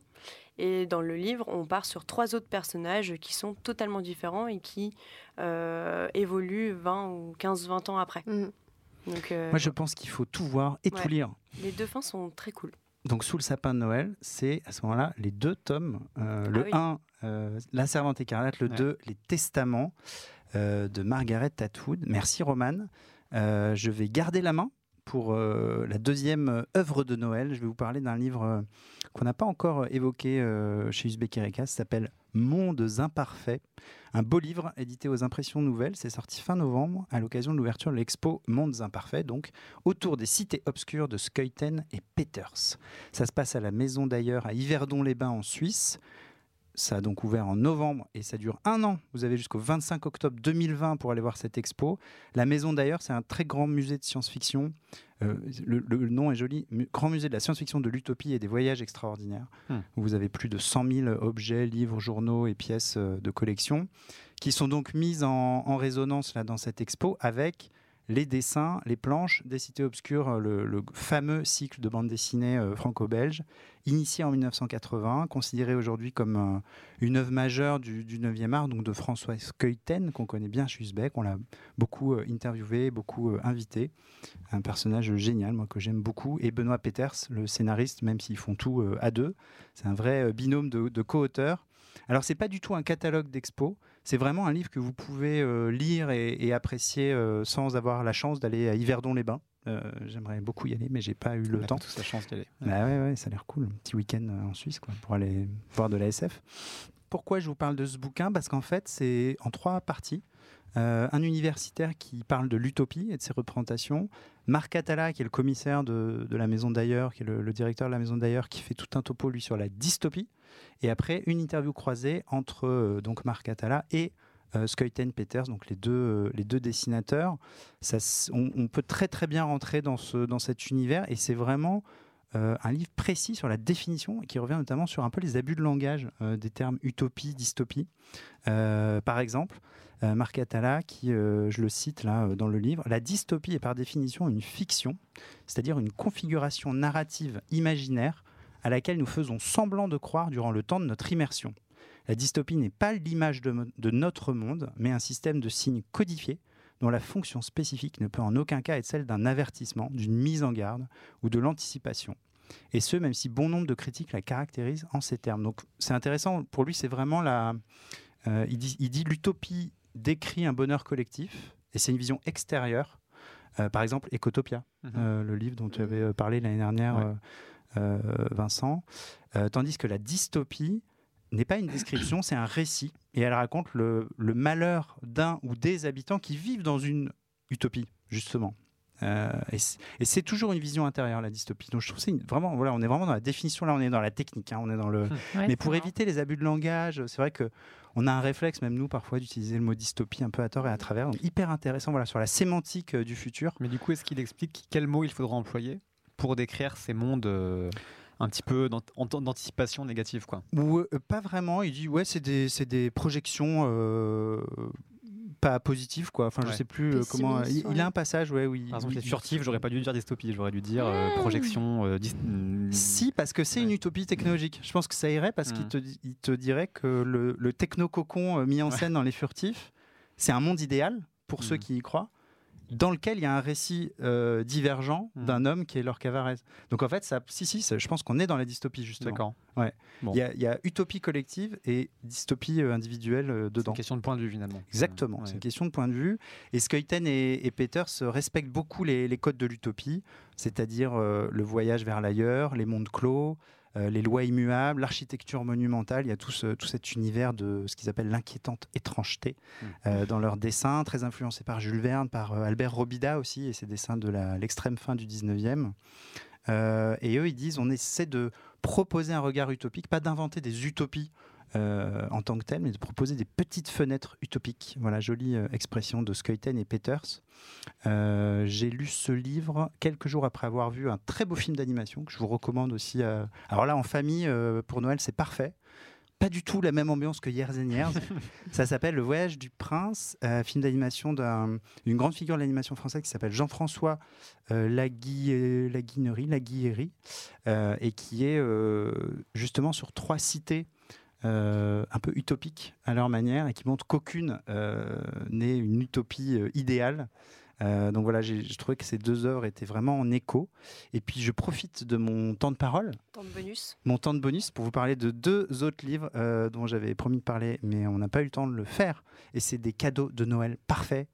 Speaker 3: Et dans le livre, on part sur trois autres personnages qui sont totalement différents et qui euh, évoluent 20 ou 15-20 ans après.
Speaker 10: Mhm.
Speaker 3: Donc, euh,
Speaker 1: Moi, je pense qu'il faut tout voir et tout lire.
Speaker 3: les deux fins sont très cool.
Speaker 1: Donc, sous le sapin de Noël, c'est à ce moment-là les deux tomes. Euh, le
Speaker 3: Ah oui.
Speaker 1: 1, euh, La Servante écarlate, le
Speaker 4: Ouais.
Speaker 1: 2, Les Testaments euh, de Margaret Atwood. Merci, Roman. Euh, je vais garder la main pour euh, la deuxième euh, œuvre de Noël. Je vais vous parler d'un livre euh, qu'on n'a pas encore évoqué chez Uzbek Erika. Ça s'appelle Mondes imparfaits. Un beau livre édité aux Impressions Nouvelles. C'est sorti fin novembre à l'occasion de l'ouverture de l'expo Mondes imparfaits, donc autour des cités obscures de Skeuten et Peters. Ça se passe à la Maison d'ailleurs à Yverdon-les-Bains en Suisse. Ça a donc ouvert en novembre et ça dure un an. Vous avez jusqu'au 25 octobre 2020 pour aller voir cette expo. La Maison d'ailleurs, c'est un très grand musée de science-fiction. Euh, le, le nom est joli. Grand musée de la science-fiction, de l'utopie et des voyages extraordinaires.
Speaker 4: Hmm.
Speaker 1: Où vous avez plus de 100 000 objets, livres, journaux et pièces euh, de collection qui sont donc mises en, en résonance là, dans cette expo avec les dessins, les planches des cités obscures, le, le fameux cycle de bande dessinée euh, franco-belge, initié en 1980, considéré aujourd'hui comme euh, une œuvre majeure du, du 9e art, donc de François Skeuten, qu'on connaît bien chez Usbeck. On l'a beaucoup euh, interviewé, beaucoup euh, invité. Un personnage génial, moi, que j'aime beaucoup. Et Benoît Peters, le scénariste, même s'ils font tout euh, à deux. C'est un vrai euh, binôme de, de co-auteurs. Alors, c'est pas du tout un catalogue d'expo. C'est vraiment un livre que vous pouvez euh, lire et, et apprécier euh, sans avoir la chance d'aller à Yverdon-les-Bains. Euh, J'aimerais beaucoup y aller, mais j'ai pas eu le
Speaker 4: On
Speaker 1: temps.
Speaker 4: tous la chance d'y aller.
Speaker 1: Bah ouais, ouais, ça a l'air cool. Un petit week-end en Suisse quoi, pour aller voir de la SF. Pourquoi je vous parle de ce bouquin? Parce qu'en fait, c'est en trois parties. Euh, un universitaire qui parle de l'utopie et de ses représentations. Marc Attala, qui est le commissaire de, la Maison d'ailleurs, qui est le, directeur de la Maison d'ailleurs, qui fait tout un topo, lui, sur la dystopie. Et après, une interview croisée entre euh, donc Marc Attala et euh, Peters, donc les deux, euh, les deux dessinateurs. Ça, on, on peut très très bien rentrer dans, ce, dans cet univers et c'est vraiment euh, un livre précis sur la définition et qui revient notamment sur un peu les abus de langage euh, des termes utopie, dystopie. Euh, par exemple, Marc Attala, qui, je le cite là dans le livre, la dystopie est par définition une fiction, c'est-à-dire une configuration narrative imaginaire à laquelle nous faisons semblant de croire durant le temps de notre immersion. La dystopie n'est pas l'image de, de notre monde, mais un système de signes codifiés dont la fonction spécifique ne peut en aucun cas être celle d'un avertissement, d'une mise en garde ou de l'anticipation. Et ce, même si bon nombre de critiques la caractérisent en ces termes. Donc c'est intéressant, pour lui, c'est vraiment la... euh, il dit, il dit l'utopie décrit un bonheur collectif, et c'est une vision extérieure. Euh, par exemple, Ecotopia,
Speaker 4: Mhm.
Speaker 1: euh, le livre dont tu avais parlé l'année dernière,
Speaker 4: Ouais.
Speaker 1: Vincent. Tandis que la dystopie n'est pas une description, c'est un récit. Et elle raconte le, le malheur d'un ou des habitants qui vivent dans une utopie, justement. Euh, et c'est toujours une vision intérieure, la dystopie. Donc je trouve que c'est vraiment, voilà, on est vraiment dans la définition, là on est dans la technique, hein, on est dans le...
Speaker 2: Ouais,
Speaker 1: Mais pour éviter les abus de langage, c'est vrai que on a un réflexe, même nous, parfois, d'utiliser le mot dystopie un peu à tort et à travers. Donc hyper intéressant, voilà, sur la sémantique euh, du futur.
Speaker 4: Mais du coup, est-ce qu'il explique quel mot il faudra employer pour décrire ces mondes euh, un petit peu d'anticipation négative quoi
Speaker 1: Ou euh, pas vraiment, il dit ouais, c'est des, c'est des projections euh, pas positives, quoi. Enfin, je sais plus euh, comment. Il, a un passage, ouais, oui.
Speaker 4: Par exemple, les furtifs, j'aurais pas dû dire dystopie, j'aurais dû dire euh, projection. euh, dis- mm,
Speaker 1: Si, parce que c'est une utopie technologique. Je pense que ça irait parce qu'il
Speaker 4: Mm.
Speaker 1: te, il te dirait que le, le techno-cocon euh, mis en scène dans Les Furtifs, c'est un monde idéal pour ceux qui y croient, dans lequel il y a un récit euh, divergent
Speaker 4: Mm.
Speaker 1: d'un homme qui est Cavarez. Donc en fait, ça, si, si, ça- je pense qu'on est dans la dystopie justement.
Speaker 4: D'accord.
Speaker 1: Ouais.
Speaker 4: Bon.
Speaker 1: Il y, a, il y a utopie collective et dystopie euh, individuelle euh,
Speaker 4: C'est
Speaker 1: dedans.
Speaker 4: une question de point de vue finalement.
Speaker 1: Exactement,
Speaker 4: Ouais.
Speaker 1: c'est une question de point de vue. Et Skeuten et, et Peters respectent beaucoup les, les codes de l'utopie, c'est-à-dire euh, le voyage vers l'ailleurs, les mondes clos, les lois immuables, l'architecture monumentale. Il y a tout, ce- tout cet univers de ce qu'ils appellent l'inquiétante étrangeté
Speaker 4: Mm.
Speaker 1: euh, dans leurs dessins, très influencés par Jules Verne, par euh, Albert Robida aussi, et ses dessins de l'extrême fin du 19e. Euh, et eux, ils disent on essaie de proposer un regard utopique, pas d'inventer des utopies euh, en tant que telles, mais de proposer des petites fenêtres utopiques. Voilà, jolie euh, expression de Skeuten et Peters. Euh, J'ai lu ce livre quelques jours après avoir vu un très beau film d'animation que je vous recommande aussi. à- Alors là, en famille, pour Noël, c'est parfait. Pas du tout la même ambiance que Years and Years. Ça s'appelle Le Voyage du Prince, euh, film d'animation d'un- d'une grande figure de l'animation française qui s'appelle Jean-François euh, Laguillerie, euh, et qui est justement sur trois cités euh, un peu utopiques à leur manière et qui montrent qu'aucune euh, n'est une utopie euh, idéale. Donc voilà, j'ai je trouvais que ces deux œuvres étaient vraiment en écho. Et puis je profite de mon temps de parole
Speaker 3: Temps de bonus.
Speaker 1: mon temps de bonus pour vous parler de deux autres livres dont j'avais promis de parler, mais on n'a pas eu le temps de le faire. Et c'est des cadeaux de Noël parfaits.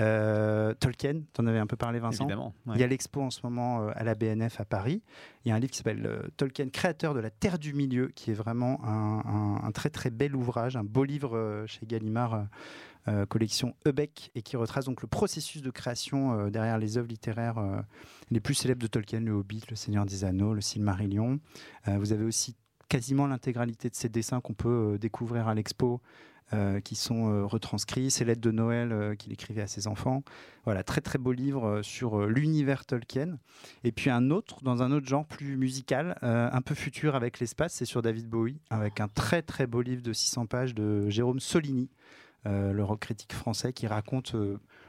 Speaker 1: Euh, Tolkien, tu en avais un peu parlé, Vincent.
Speaker 4: Évidemment. ouais.
Speaker 1: Il y a l'expo en ce moment euh, à la BNF à Paris. Il y a un livre qui s'appelle euh, Tolkien, créateur de la Terre du Milieu, qui est vraiment un, un- un très très bel ouvrage, un beau livre chez Gallimard, collection Ebeck, et qui retrace donc le processus de création derrière les œuvres littéraires les plus célèbres de Tolkien, Le Hobbit, Le Seigneur des Anneaux, Le Silmarillion. Vous avez aussi quasiment l'intégralité de ces dessins qu'on peut euh, découvrir à l'expo. euh, qui sont euh, retranscrits, ces lettres de Noël qu'il écrivait à ses enfants. Voilà, très très beau livre sur l'univers Tolkien. Et puis un autre, dans un autre genre plus musical, un peu futur avec l'espace, c'est sur David Bowie, avec un très très beau livre de 600 pages de Jérôme Solini, le rock critique français, qui raconte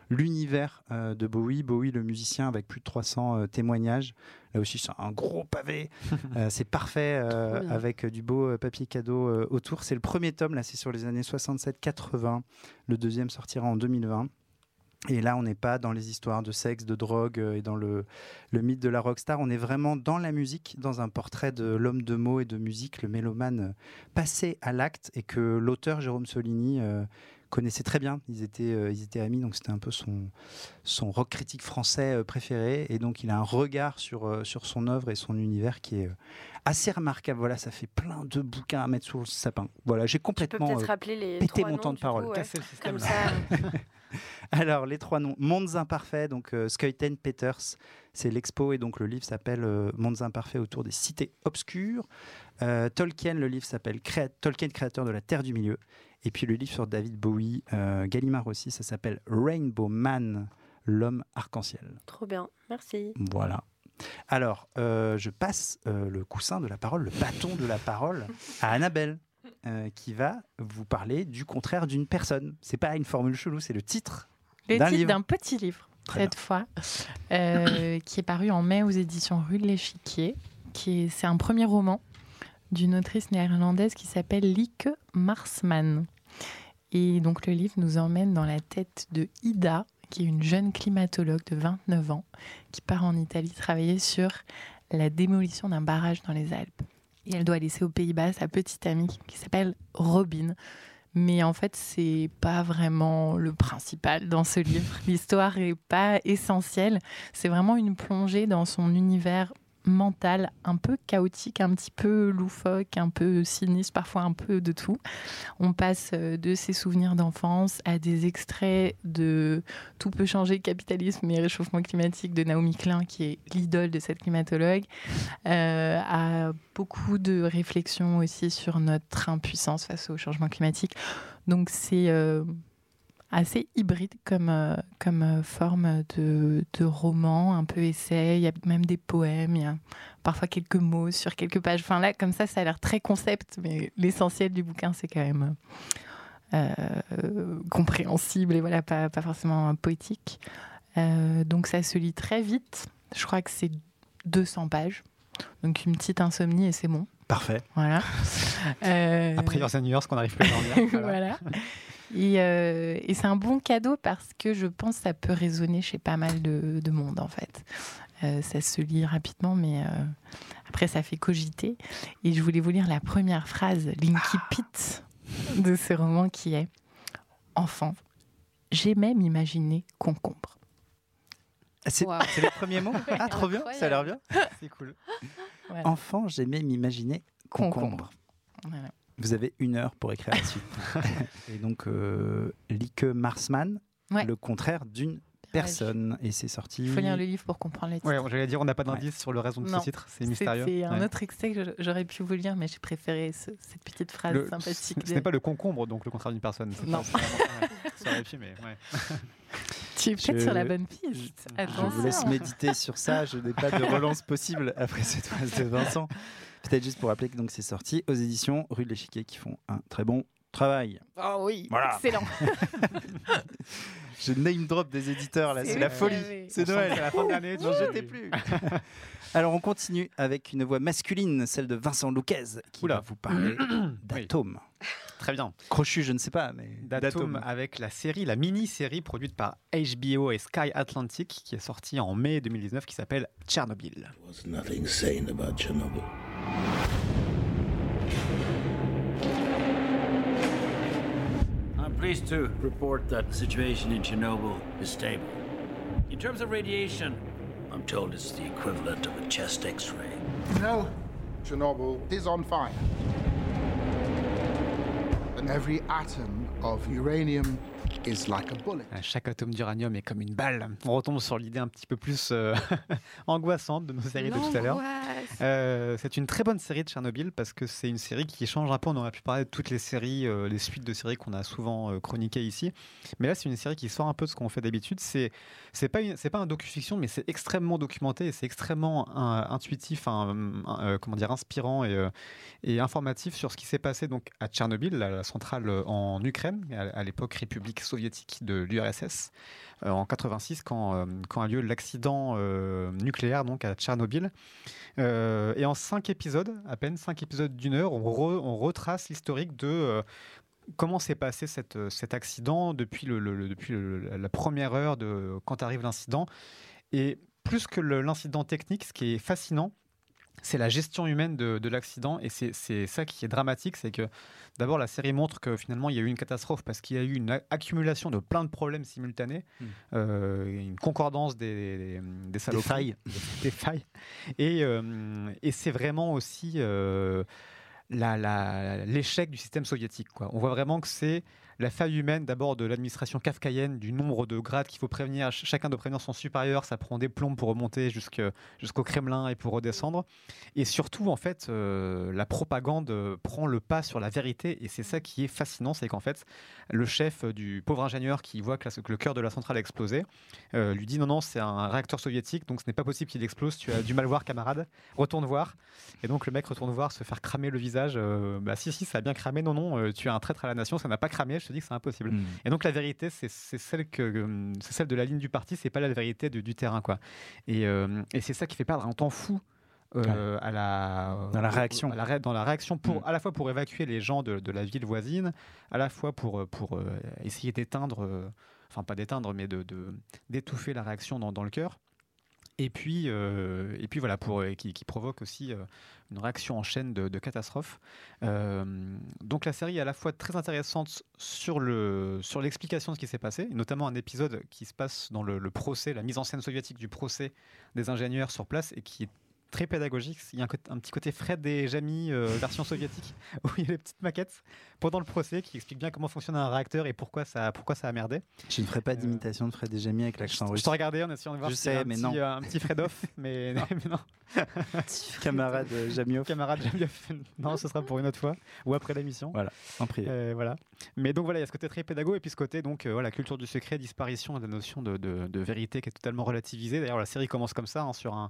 Speaker 1: l'univers euh, de Bowie. Bowie, le musicien, avec plus de 300 euh, témoignages. Là aussi, c'est un gros pavé. Euh, c'est parfait avec du beau papier cadeau autour. C'est le premier tome, là, c'est sur les années 67-80. Le deuxième sortira en 2020. Et là, on n'est pas dans les histoires de sexe, de drogue et dans le, le mythe de la rockstar. On est vraiment dans la musique, dans un portrait de l'homme de mots et de musique, le mélomane passé à l'acte et que l'auteur Jérôme Solini connaissait très bien. Ils étaient, euh, ils étaient amis, donc c'était un peu son, son rock critique français euh, préféré. Et donc, il a un regard sur, euh, sur son œuvre et son univers qui est assez remarquable. Voilà, ça fait plein de bouquins à mettre sous le sapin. Voilà, j'ai
Speaker 3: Tu peux
Speaker 1: complètement
Speaker 3: peut-être
Speaker 1: euh,
Speaker 3: rappeler les
Speaker 1: pété mon temps de parole.
Speaker 3: coup, ouais. Comme ça,
Speaker 1: Alors, les trois noms. Mondes imparfaits, donc euh, Skeuten Peters, c'est l'expo, et donc le livre s'appelle euh, Mondes imparfaits autour des cités obscures. Euh, Tolkien, le livre s'appelle Créa- Tolkien, créateur de la Terre du Milieu. Et puis le livre sur David Bowie, euh, Gallimard aussi, ça s'appelle Rainbow Man, l'homme arc-en-ciel.
Speaker 3: trop bien. Merci.
Speaker 1: Voilà. Alors, je passe le coussin de la parole, le bâton de la parole à Annabelle, euh, qui va vous parler du contraire d'une personne. C'est pas une formule chelou, c'est le titre
Speaker 2: Le
Speaker 1: d'un
Speaker 2: titre d'un petit livre,
Speaker 1: Très
Speaker 2: cette fois, euh, qui est paru en mai aux éditions Rue de l'Échiquier. qui est- C'est un premier roman d'une autrice néerlandaise qui s'appelle Lieke Marsman. Et donc le livre nous emmène dans la tête de Ida, qui est une jeune climatologue de 29 ans, qui part en Italie travailler sur la démolition d'un barrage dans les Alpes. Et elle doit laisser aux Pays-Bas sa petite amie qui- s'appelle Robin. Mais en fait, c'est pas vraiment le principal dans ce livre. L'histoire est pas essentielle. C'est vraiment une plongée dans son univers mental un peu chaotique, un petit peu loufoque, un peu sinistre, parfois un peu de tout. On passe euh, de ses souvenirs d'enfance à des extraits de Tout peut changer, capitalisme et réchauffement climatique de Naomi Klein, qui est l'idole de cette climatologue, euh, à beaucoup de réflexions aussi sur notre impuissance face au changement climatique. Donc c'est euh, assez hybride comme, euh, comme euh, forme de, de roman, un peu essai. Il y a même des poèmes, il y a parfois quelques mots sur quelques pages. Enfin là, comme ça, ça a l'air très concept, mais l'essentiel du bouquin, c'est quand même euh, compréhensible et voilà, pas, pas forcément poétique. Euh, donc ça se lit très vite. Je crois que c'est 200 pages. Donc une petite insomnie et c'est bon.
Speaker 1: Parfait.
Speaker 2: Voilà. Euh,
Speaker 4: Après Years and Years, qu'on n'arrive plus à dormir. Voilà.
Speaker 2: voilà. Et, euh, et c'est un bon cadeau parce que je pense que ça peut résonner chez pas mal de, de monde en fait. Euh, ça se lit rapidement, mais euh, après ça fait cogiter. Et je voulais vous lire la première phrase, l'incipit de ce roman qui est Enfant, j'aimais m'imaginer concombre.
Speaker 1: Ah, C'est
Speaker 2: Waouh.
Speaker 1: c'est les premiers mots Ah, trop bien, ça a l'air bien.
Speaker 4: C'est cool.
Speaker 2: Voilà.
Speaker 1: Enfant, j'aimais m'imaginer concombre.
Speaker 2: Concombre. Voilà.
Speaker 1: Vous avez une heure pour écrire la suite. Et donc, euh, Lieke Marsman,
Speaker 2: Ouais.
Speaker 1: le contraire d'une personne. Et c'est sorti.
Speaker 2: Il faut lire le livre pour comprendre le titre.
Speaker 4: Ouais, j'allais dire, on n'a pas d'indice sur le raison de
Speaker 2: Non.
Speaker 4: ce titre, c'est mystérieux.
Speaker 2: C'est un
Speaker 4: Ouais.
Speaker 2: autre extrait que j'aurais pu vous lire, mais j'ai préféré ce- cette petite phrase
Speaker 4: Le-
Speaker 2: sympathique.
Speaker 4: Ce
Speaker 2: de-
Speaker 4: n'est pas le concombre, donc le contraire d'une personne.
Speaker 2: Non.
Speaker 4: pas- c'est vraiment- ouais, ça aurait pu, mais ouais.
Speaker 2: Tu es peut-être
Speaker 1: Je-
Speaker 2: sur la bonne piste.
Speaker 1: Je vous laisse méditer sur ça. Je n'ai pas de relance possible après cette phrase de Vincent. Peut-être juste pour rappeler que c'est sorti aux éditions Rue de l'Échiquier qui font un très bon travail.
Speaker 2: Oh oui,
Speaker 1: Voilà.
Speaker 2: excellent.
Speaker 1: Je name drop des éditeurs là,
Speaker 2: C'est
Speaker 1: la folie.
Speaker 2: Oui.
Speaker 1: C'est Noël.
Speaker 4: c'est la fin de l'année, tu-
Speaker 1: jetez plus. Alors on continue avec une voix masculine, celle de Vincent Louquez, qui
Speaker 4: Oula.
Speaker 1: va vous parler d'Atome.
Speaker 4: Très bien.
Speaker 1: Crochu, je ne sais pas, mais
Speaker 4: D'Atom avec la série, la mini-série produite par HBO et Sky Atlantic qui est sortie en mai 2019 qui s'appelle Tchernobyl.
Speaker 11: was nothing sane about Chernobyl.
Speaker 12: Pleased to report that the situation in Chernobyl is stable. In terms of radiation, I'm told it's the equivalent of a chest x ray.
Speaker 13: No, Chernobyl is on fire. And every atom of uranium is like a bullet.
Speaker 4: Euh, Chaque atome d'uranium est comme une balle. On retombe sur l'idée un petit peu plus euh, angoissante de nos séries de tout à l'heure. Euh, c'est une très bonne série de Tchernobyl parce que c'est une série qui change un peu. On aurait pu parler de toutes les séries, euh, les suites de séries qu'on a souvent euh, chroniquées ici. Mais là, c'est une série qui sort un peu de ce qu'on fait d'habitude. C'est c'est pas une- c'est pas un docu-fiction, mais c'est extrêmement documenté et c'est extrêmement intuitif, un- un- euh, comment dire, inspirant et, euh, et informatif sur ce qui s'est passé donc à Tchernobyl, la, la centrale en Ukraine Ukraine, à, à l'époque République soviétique de l'URSS, euh, en 86, quand, euh, quand a lieu l'accident euh, nucléaire donc à Tchernobyl. Et en cinq épisodes, à peine cinq épisodes d'une heure, on, re- on retrace l'historique de comment s'est passé cet accident depuis, le, depuis la première heure de quand arrive l'incident. Et plus que l'incident technique, ce qui est fascinant, c'est la gestion humaine de, de l'accident et c'est ça qui est dramatique, c'est que d'abord la série montre que finalement il y a eu une catastrophe parce qu'il y a eu une accumulation de plein de problèmes simultanés,
Speaker 1: Mm.
Speaker 4: euh, une concordance des, des, des saloperies,
Speaker 1: failles.
Speaker 4: des failles. Et, euh, et c'est vraiment aussi euh, l'échec du système soviétique. Quoi. On voit vraiment que c'est la faille humaine d'abord de l'administration kafkaïenne, du nombre de grades qu'il faut prévenir. Ch- Chacun doit prévenir son supérieur, ça prend des plombs pour remonter jusqu'au Kremlin et pour redescendre. Et surtout, en fait, euh, la propagande euh, prend le pas sur la vérité. Et c'est ça qui est fascinant, c'est qu'en fait, le chef du pauvre ingénieur qui voit que, le cœur de la centrale a explosé, euh, lui dit non, non, c'est un réacteur soviétique, donc ce n'est pas possible qu'il explose. Tu as du mal voir, camarade. Retourne voir. Et donc le mec retourne voir, se faire cramer le visage. euh, bah si, si, ça a bien cramé. Non, non, euh, tu es un traître à la nation, ça n'a pas cramé. Je te dis que c'est impossible.
Speaker 1: Mm.
Speaker 4: Et donc la vérité, c'est celle que euh, c'est celle de la ligne du parti, c'est pas la vérité du, du terrain, quoi. Et, euh, et c'est ça qui fait perdre un temps fou. euh, à la,
Speaker 1: Dans la réaction.
Speaker 4: à la dans la réaction pour à la fois pour évacuer les gens de, de la ville voisine à la fois pour pour essayer d'éteindre enfin pas d'éteindre mais de de- d'étouffer la réaction dans, dans le cœur et puis, euh, et puis voilà, pour, euh, qui, provoque aussi euh, une réaction en chaîne de, catastrophes. Donc la série est à la fois très intéressante sur le sur l'explication de ce qui s'est passé, notamment un épisode qui se passe dans le, le procès, la mise en scène soviétique du procès des ingénieurs sur place et qui est très pédagogique. Il y a un, petit côté Fred et Jamie euh, version soviétique où il y a des petites maquettes pendant le procès qui expliquent bien comment fonctionne un réacteur et pourquoi ça pourquoi ça a merdé.
Speaker 1: Je ne ferai pas d'imitation de Fred et Jamie avec l'accent russe.
Speaker 4: Je te regardais en essayant de voir
Speaker 1: Je
Speaker 4: avait
Speaker 1: sais, mais non.
Speaker 4: euh, un petit Fred off, mais, mais non.
Speaker 1: Camarade euh, Jamiov.
Speaker 4: Camarade Jamiov. Non, ce sera pour une autre fois ou après l'émission.
Speaker 1: Voilà, en privé.
Speaker 4: Euh, voilà. Mais donc voilà, il y a ce côté très pédago et puis ce côté donc euh, voilà culture du secret, disparition de la notion de, de- de vérité qui est totalement relativisée. D'ailleurs, la série commence comme ça hein, sur un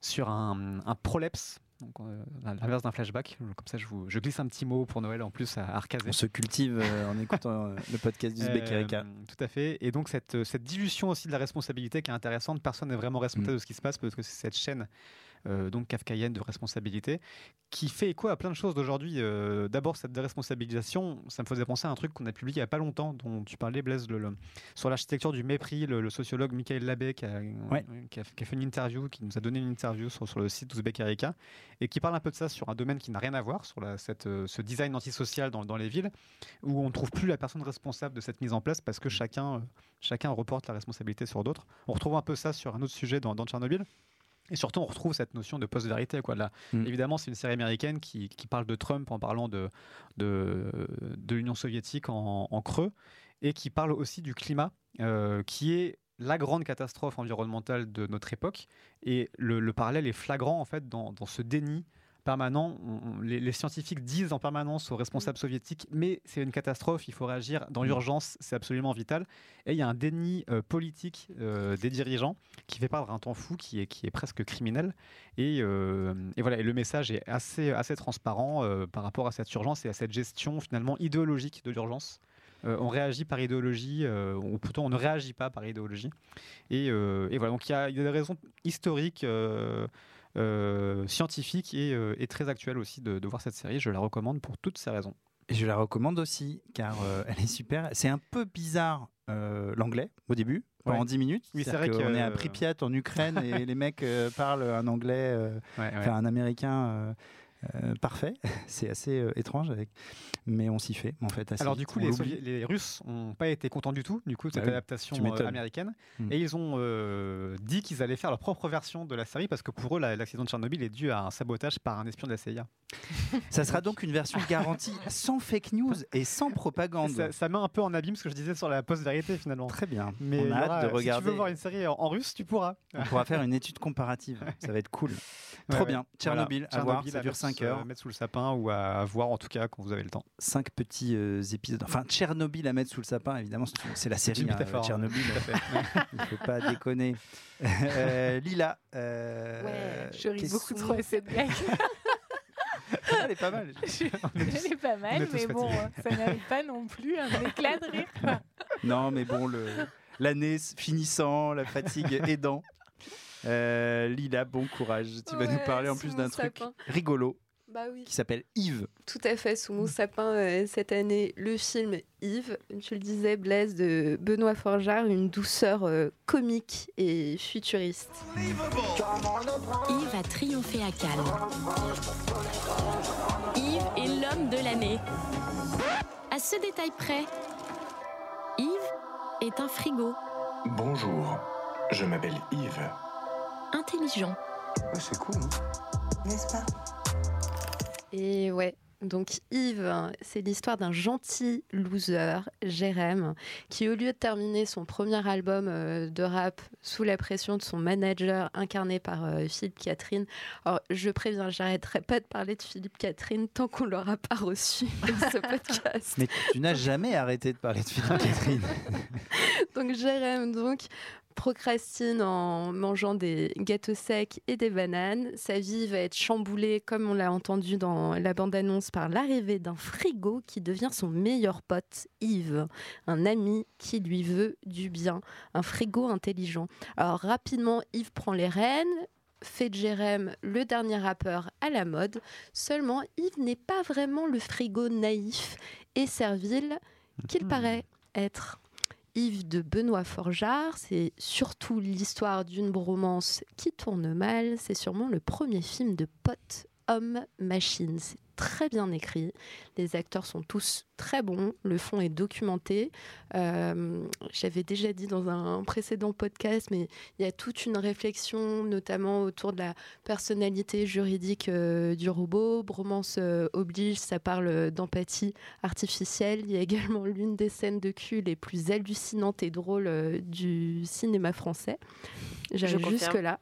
Speaker 4: sur un, un prolepse. Donc, euh, à l'inverse d'un flashback, comme ça je, vous, je glisse un petit mot pour Noël en plus à Arcazé.
Speaker 1: On se cultive euh, en écoutant euh, le podcast du Zbek.
Speaker 4: Tout à fait. Et donc cette, cette dilution aussi de la responsabilité qui est intéressante. Personne n'est vraiment responsable
Speaker 1: Mm.
Speaker 4: de ce qui se passe parce que c'est cette chaîne donc kafkaïenne de responsabilité qui fait écho à plein de choses d'aujourd'hui. Euh, D'abord cette déresponsabilisation, ça me faisait penser à un truc qu'on a publié il y a pas longtemps, dont tu parlais Blaise, le- le- sur l'architecture du mépris, le, le sociologue Michael Labbé qui a,
Speaker 1: Ouais.
Speaker 4: qui, a, qui a fait une interview, qui nous a donné une interview sur, sur le site d'Ouzbek et qui parle un peu de ça sur un domaine qui n'a rien à voir, sur la- cette, euh, ce design antisocial dans, dans les villes, où on ne trouve plus la personne responsable de cette mise en place parce que chacun, euh, chacun reporte la responsabilité sur d'autres. On retrouve un peu ça sur un autre sujet dans, dans Tchernobyl. Et surtout, on retrouve cette notion de post-vérité. Quoi. Là,
Speaker 1: Mm.
Speaker 4: Évidemment, c'est une série américaine qui, qui parle de Trump en parlant de, de, de l'Union soviétique en, en creux et qui parle aussi du climat, euh, qui est la grande catastrophe environnementale de notre époque. Et le, le parallèle est flagrant en fait dans, dans ce déni permanent. On- on- les, les scientifiques disent en permanence aux responsables soviétiques, mais c'est une catastrophe, il faut réagir dans l'urgence, c'est absolument vital. Et il y a un déni euh, politique euh, des dirigeants qui fait perdre un temps fou, qui est, qui est presque criminel. Et, euh, et voilà, et le message est assez, assez transparent par rapport à cette urgence et à cette gestion finalement idéologique de l'urgence. Euh, on réagit par idéologie, euh, ou plutôt on ne réagit pas par idéologie. Et, euh, et voilà, donc il y, a il y a des raisons historiques, euh, scientifiques et, euh, et très actuelles aussi de, de voir cette série. Je la recommande pour toutes ces raisons.
Speaker 1: Je la recommande aussi car euh, elle est super. C'est un peu bizarre euh, l'anglais au début, pendant
Speaker 4: Ouais.
Speaker 1: 10 minutes.
Speaker 4: Oui, c'est vrai
Speaker 1: qu'on est à Pripyat en Ukraine et les mecs parlent un anglais,
Speaker 4: Ouais,
Speaker 1: un américain euh, parfait. C'est assez euh, étrange, avec... mais on s'y fait en fait. assez
Speaker 4: Alors du coup, les,
Speaker 1: l'oublie.
Speaker 4: Sovi- les Russes n'ont pas été contents du tout, du coup, de cette
Speaker 1: Bah oui,
Speaker 4: adaptation euh, américaine.
Speaker 1: Mm.
Speaker 4: Et ils ont euh, dit qu'ils allaient faire leur propre version de la série parce que pour eux, la- l'accident de Tchernobyl est dû à un sabotage par un espion de la CIA.
Speaker 1: Ça sera donc une version garantie sans fake news et sans propagande.
Speaker 4: Ça, ça met un peu en abîme ce que je disais sur la post-vérité finalement.
Speaker 1: Très bien.
Speaker 4: Mais
Speaker 1: on a
Speaker 4: aura-
Speaker 1: hâte de
Speaker 4: Si tu
Speaker 1: regarder.
Speaker 4: veux voir une série en, en russe, tu pourras.
Speaker 1: On pourra faire une étude comparative. Ça va être cool.
Speaker 4: Ouais,
Speaker 1: Trop
Speaker 4: ouais.
Speaker 1: bien. Tchernobyl,
Speaker 4: Voilà.
Speaker 1: à voir.
Speaker 4: Tchernobyl
Speaker 1: Ça
Speaker 4: à
Speaker 1: dure
Speaker 4: mettre
Speaker 1: 5 heures.
Speaker 4: à mettre sous le sapin ou à, à voir en tout cas quand vous avez le temps.
Speaker 1: Cinq petits euh, épisodes. Enfin, Tchernobyl à mettre sous le sapin, évidemment, c'est- la série. hein,
Speaker 4: métaphore,
Speaker 1: Tchernobyl,
Speaker 4: fait.
Speaker 1: il faut pas déconner. Euh, Lila. euh,
Speaker 2: Ouais, je ris beaucoup trop à cette blague.
Speaker 1: Elle est pas mal.
Speaker 2: Elle est pas mal, mais bon, ça n'avait pas non plus un éclat de rire.
Speaker 1: Non, mais bon, le- l'année finissant, la fatigue aidant. Euh, Lila, bon courage. Tu vas nous parler en plus d'un truc
Speaker 14: sapin.
Speaker 1: rigolo
Speaker 14: Bah oui.
Speaker 1: qui s'appelle Yves.
Speaker 14: Tout à fait, sous mon sapin euh, cette année, le film Yves, tu le disais, Blaise de Benoît Forjard, une douceur euh, comique et futuriste.
Speaker 15: Yves a triomphé à Cannes. Yves est l'homme de l'année. À ce détail près, Yves est un frigo
Speaker 16: Bonjour, je m'appelle Yves.
Speaker 15: Intelligent.
Speaker 16: c'est cool,
Speaker 14: N'est-ce pas? Et ouais, donc Yves, hein, c'est l'histoire d'un gentil loser, Jérém, qui au lieu de terminer son premier album euh, de rap sous la pression de son manager incarné par euh, Philippe Catherine, alors je préviens, j'arrêterai pas de parler de Philippe Catherine tant qu'on l'aura pas reçu dans ce podcast.
Speaker 1: Mais tu n'as jamais arrêté de parler de Philippe Catherine.
Speaker 14: donc Jérém donc procrastine en mangeant des gâteaux secs et des bananes. Sa vie va être chamboulée, comme on l'a entendu dans la bande-annonce, par l'arrivée d'un frigo qui devient son meilleur pote, Yves, un ami qui lui veut du bien, un frigo intelligent. Alors rapidement, Yves prend les rênes, fait de Jérém le dernier rappeur à la mode. Seulement, Yves n'est pas vraiment le frigo naïf et servile qu'il paraît être. Yves de Benoît Forjard, c'est surtout l'histoire d'une bromance qui tourne mal. C'est sûrement le premier film de pote homme-machine. C'est très bien écrit. Les acteurs sont tous très bons. Le fond est documenté. Euh, J'avais déjà dit dans un précédent podcast, mais il y a toute une réflexion, notamment autour de la personnalité juridique euh, du robot. Bromance euh, oblige, ça parle d'empathie artificielle. Il y a également l'une des scènes de cul les plus hallucinantes et drôles euh, du cinéma français. J'arrive jusque-là.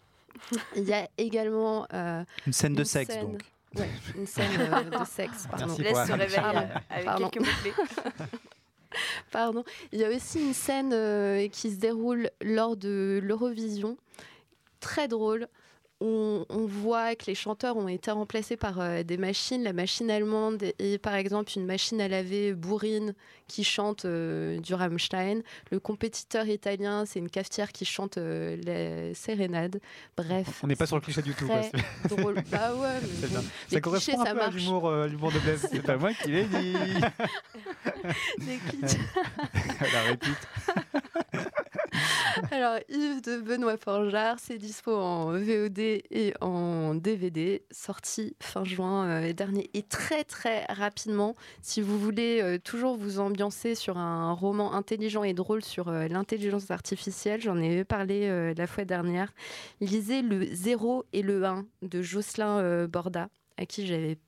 Speaker 14: Il y a également euh,
Speaker 1: Une scène de sexe, donc.
Speaker 14: Ouais, une scène euh, de sexe. Pardon.
Speaker 1: Merci Laisse se la réveiller
Speaker 14: Pardon,
Speaker 3: avec
Speaker 14: pardon.
Speaker 3: quelques.
Speaker 14: Pardon. Il y a aussi une scène euh, qui se déroule lors de l'Eurovision, très drôle. On, on voit que les chanteurs ont été remplacés par euh, des machines. La machine allemande est par exemple une machine à laver bourrine qui chante euh, du Rammstein. Le compétiteur italien, c'est une cafetière qui chante euh, les sérénades. Bref.
Speaker 4: On n'est pas sur le cliché du tout. quoi.
Speaker 14: Drôle. Bah ouais, mais bon,
Speaker 4: Ça correspond
Speaker 14: clichés,
Speaker 4: un
Speaker 14: ça
Speaker 4: peu à l'humour, euh, l'humour de Blaise.
Speaker 1: C'est pas moi qui l'ai dit. La répite.
Speaker 14: Alors, Yves de Benoît Forjard, c'est dispo en VOD et en DVD, sorti fin juin euh, dernier. Et très, très rapidement, si vous voulez euh, toujours vous ambiancer sur un roman intelligent et drôle sur euh, l'intelligence artificielle, j'en ai parlé la fois dernière, lisez Le 0 et le 1 de Jocelyn Borda, à qui j'avais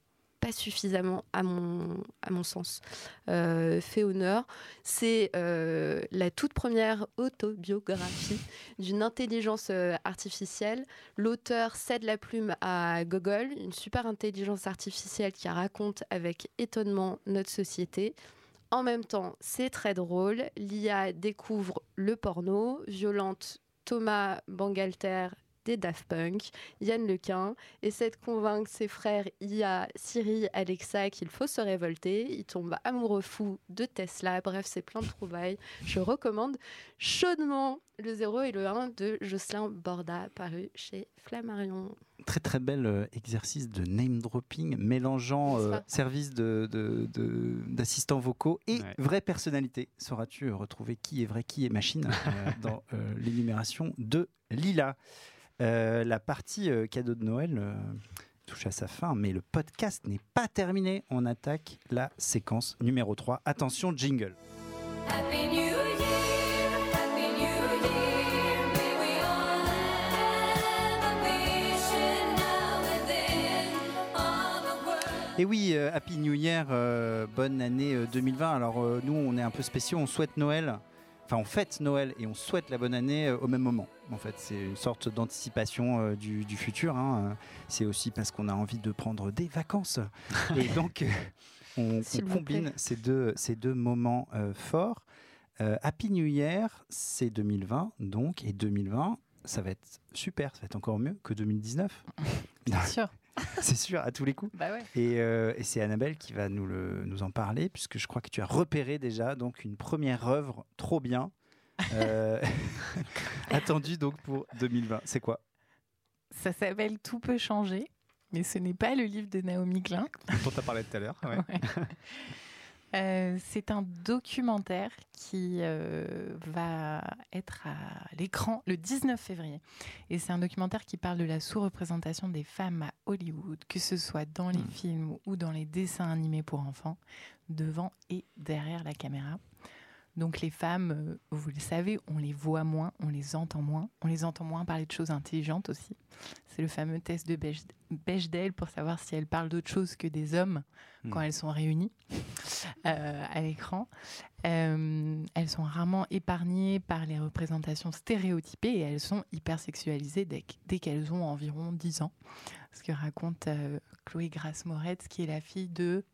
Speaker 14: pas suffisamment, à mon, à mon sens, euh, fait honneur. C'est euh, la toute première autobiographie d'une intelligence euh, artificielle. L'auteur cède la plume à Google, une super intelligence artificielle qui raconte avec étonnement notre société. En même temps, c'est très drôle. L'IA découvre le porno, violente Thomas Bangalter des Daft Punk, Yann Lequin, essaie de convaincre ses frères IA, Siri, Alexa qu'il faut se révolter. Il tombe amoureux fou de Tesla. Bref, c'est plein de trouvailles. Je recommande chaudement le 0 et le 1 de Jocelyn Borda, paru chez Flammarion.
Speaker 1: Très très bel euh, exercice de name dropping mélangeant euh, service de- de- de- d'assistants vocaux et vraie personnalité. Sauras-tu retrouver qui est vrai, qui est machine euh, dans euh, l'énumération de Lila La partie euh, cadeau de Noël euh, touche à sa fin, mais le podcast n'est pas terminé. On attaque la séquence numéro 3. Attention, jingle.
Speaker 17: Happy New Year, Happy New Year, may we all have a vision now and then of a world.
Speaker 1: Et oui, euh, Happy New Year, euh, bonne année euh, 2020. Alors euh, nous, on est un peu spéciaux, on souhaite Noël, enfin on fête Noël et on souhaite la bonne année euh, au même moment. En fait, c'est une sorte d'anticipation euh, du, du futur. hein. C'est aussi parce qu'on a envie de prendre des vacances. et donc, euh, on, combine ces deux, ces deux moments euh, forts. Euh, Happy New Year, c'est 2020, donc, et 2020, ça va être super, ça va être encore mieux que 2019.
Speaker 2: Bien sûr.
Speaker 1: c'est sûr, à tous les coups.
Speaker 2: Bah ouais.
Speaker 1: Et, euh, et c'est Annabelle qui va nous, le, nous en parler, puisque je crois que tu as repéré déjà donc une première œuvre trop bien, euh, attendue donc pour 2020. C'est quoi?
Speaker 2: Ça s'appelle Tout peut changer, mais ce n'est pas le livre de Naomi Klein.
Speaker 4: Dont tu as parlé tout à l'heure. ouais.
Speaker 2: Ouais. Euh, c'est un documentaire qui euh, va être à l'écran le 19 février. Et c'est un documentaire qui parle de la sous-représentation des femmes à Hollywood, que ce soit dans les films ou dans les dessins animés pour enfants, devant et derrière la caméra. Donc les femmes, euh, vous le savez, on les voit moins, on les entend moins. On les entend moins parler de choses intelligentes aussi. C'est le fameux test de Bech- Bechdel pour savoir si elles parlent d'autre chose que des hommes quand
Speaker 1: Hmm.
Speaker 2: elles sont réunies euh, à l'écran. Euh, elles sont rarement épargnées par les représentations stéréotypées et elles sont hyper sexualisées dès, dès qu'elles ont environ 10 ans. Ce que raconte euh, Chloé Grace Moretz, qui est la fille de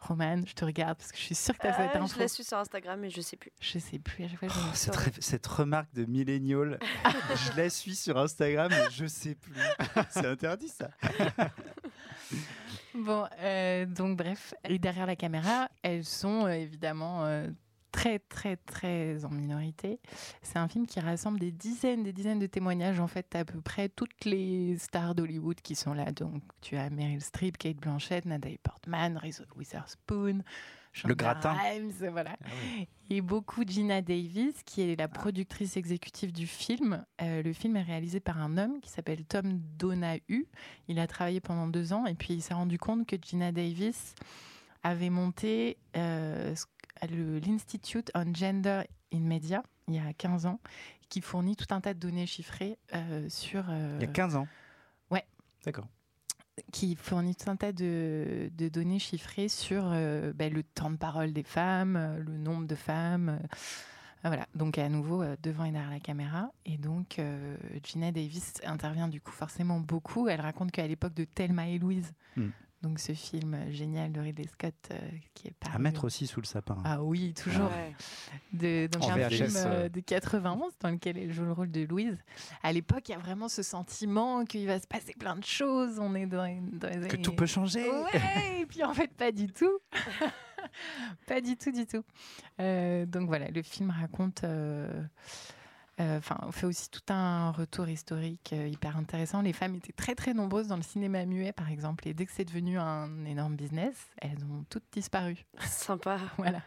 Speaker 2: Romane. Je te regarde parce que je suis sûre que tu as cette
Speaker 3: Ah,
Speaker 2: info.
Speaker 3: je la suis sur Instagram, mais je sais plus.
Speaker 2: Je sais plus. À chaque fois, je
Speaker 1: Oh, cette,
Speaker 2: sors.
Speaker 1: ré- cette remarque de millénial, je la suis sur Instagram, mais je sais plus. C'est interdit ça.
Speaker 2: Bon, euh, donc bref, et derrière la caméra, elles sont euh, évidemment euh, très, très, très en minorité. C'est un film qui rassemble des dizaines, des dizaines de témoignages, en fait, à peu près toutes les stars d'Hollywood qui sont là. Donc, tu as Meryl Streep, Kate Blanchett, Natalie Portman, Reese Witherspoon, Shonda
Speaker 1: gratin.
Speaker 2: Rhimes, voilà. Et beaucoup Gina Davis, qui est la productrice exécutive du film. Euh, le film est réalisé par un homme qui s'appelle Tom Donahue. Il a travaillé pendant deux ans et puis il s'est rendu compte que Gina Davis avait monté euh, ce- le- l'Institute on Gender in Media il y a 15 ans, qui fournit tout un tas de données chiffrées euh, sur... euh,
Speaker 1: Il y a 15 ans?
Speaker 2: Ouais,
Speaker 1: D'accord.
Speaker 2: qui fournit tout un tas de, de données chiffrées sur euh, ben, le temps de parole des femmes, le nombre de femmes. voilà, donc à nouveau devant et derrière la caméra. Et donc Gina Davis intervient du coup forcément beaucoup. Elle raconte qu'à l'époque de Thelma et Louise,
Speaker 1: Hmm.
Speaker 2: Donc ce film génial de Ridley Scott euh, qui est
Speaker 1: À
Speaker 2: paru
Speaker 1: mettre aussi sous le sapin.
Speaker 2: ah oui, toujours.
Speaker 1: Ouais.
Speaker 2: De, donc
Speaker 1: En
Speaker 2: un
Speaker 1: VHS,
Speaker 2: film euh,
Speaker 1: euh.
Speaker 2: de 91 dans lequel elle joue le rôle de Louise. À l'époque, il y a vraiment ce sentiment qu'il va se passer plein de choses. On est dans, dans les
Speaker 1: Que
Speaker 2: années-
Speaker 1: tout peut changer.
Speaker 2: Ouais, et puis en fait, pas du tout. pas du tout, du tout. Euh, donc voilà, le film raconte. Euh, Enfin, on fait aussi tout un retour historique euh, hyper intéressant. Les femmes étaient très très nombreuses dans le cinéma muet, par exemple, et dès que c'est devenu un énorme business, elles ont toutes disparu.
Speaker 3: Sympa.
Speaker 2: voilà.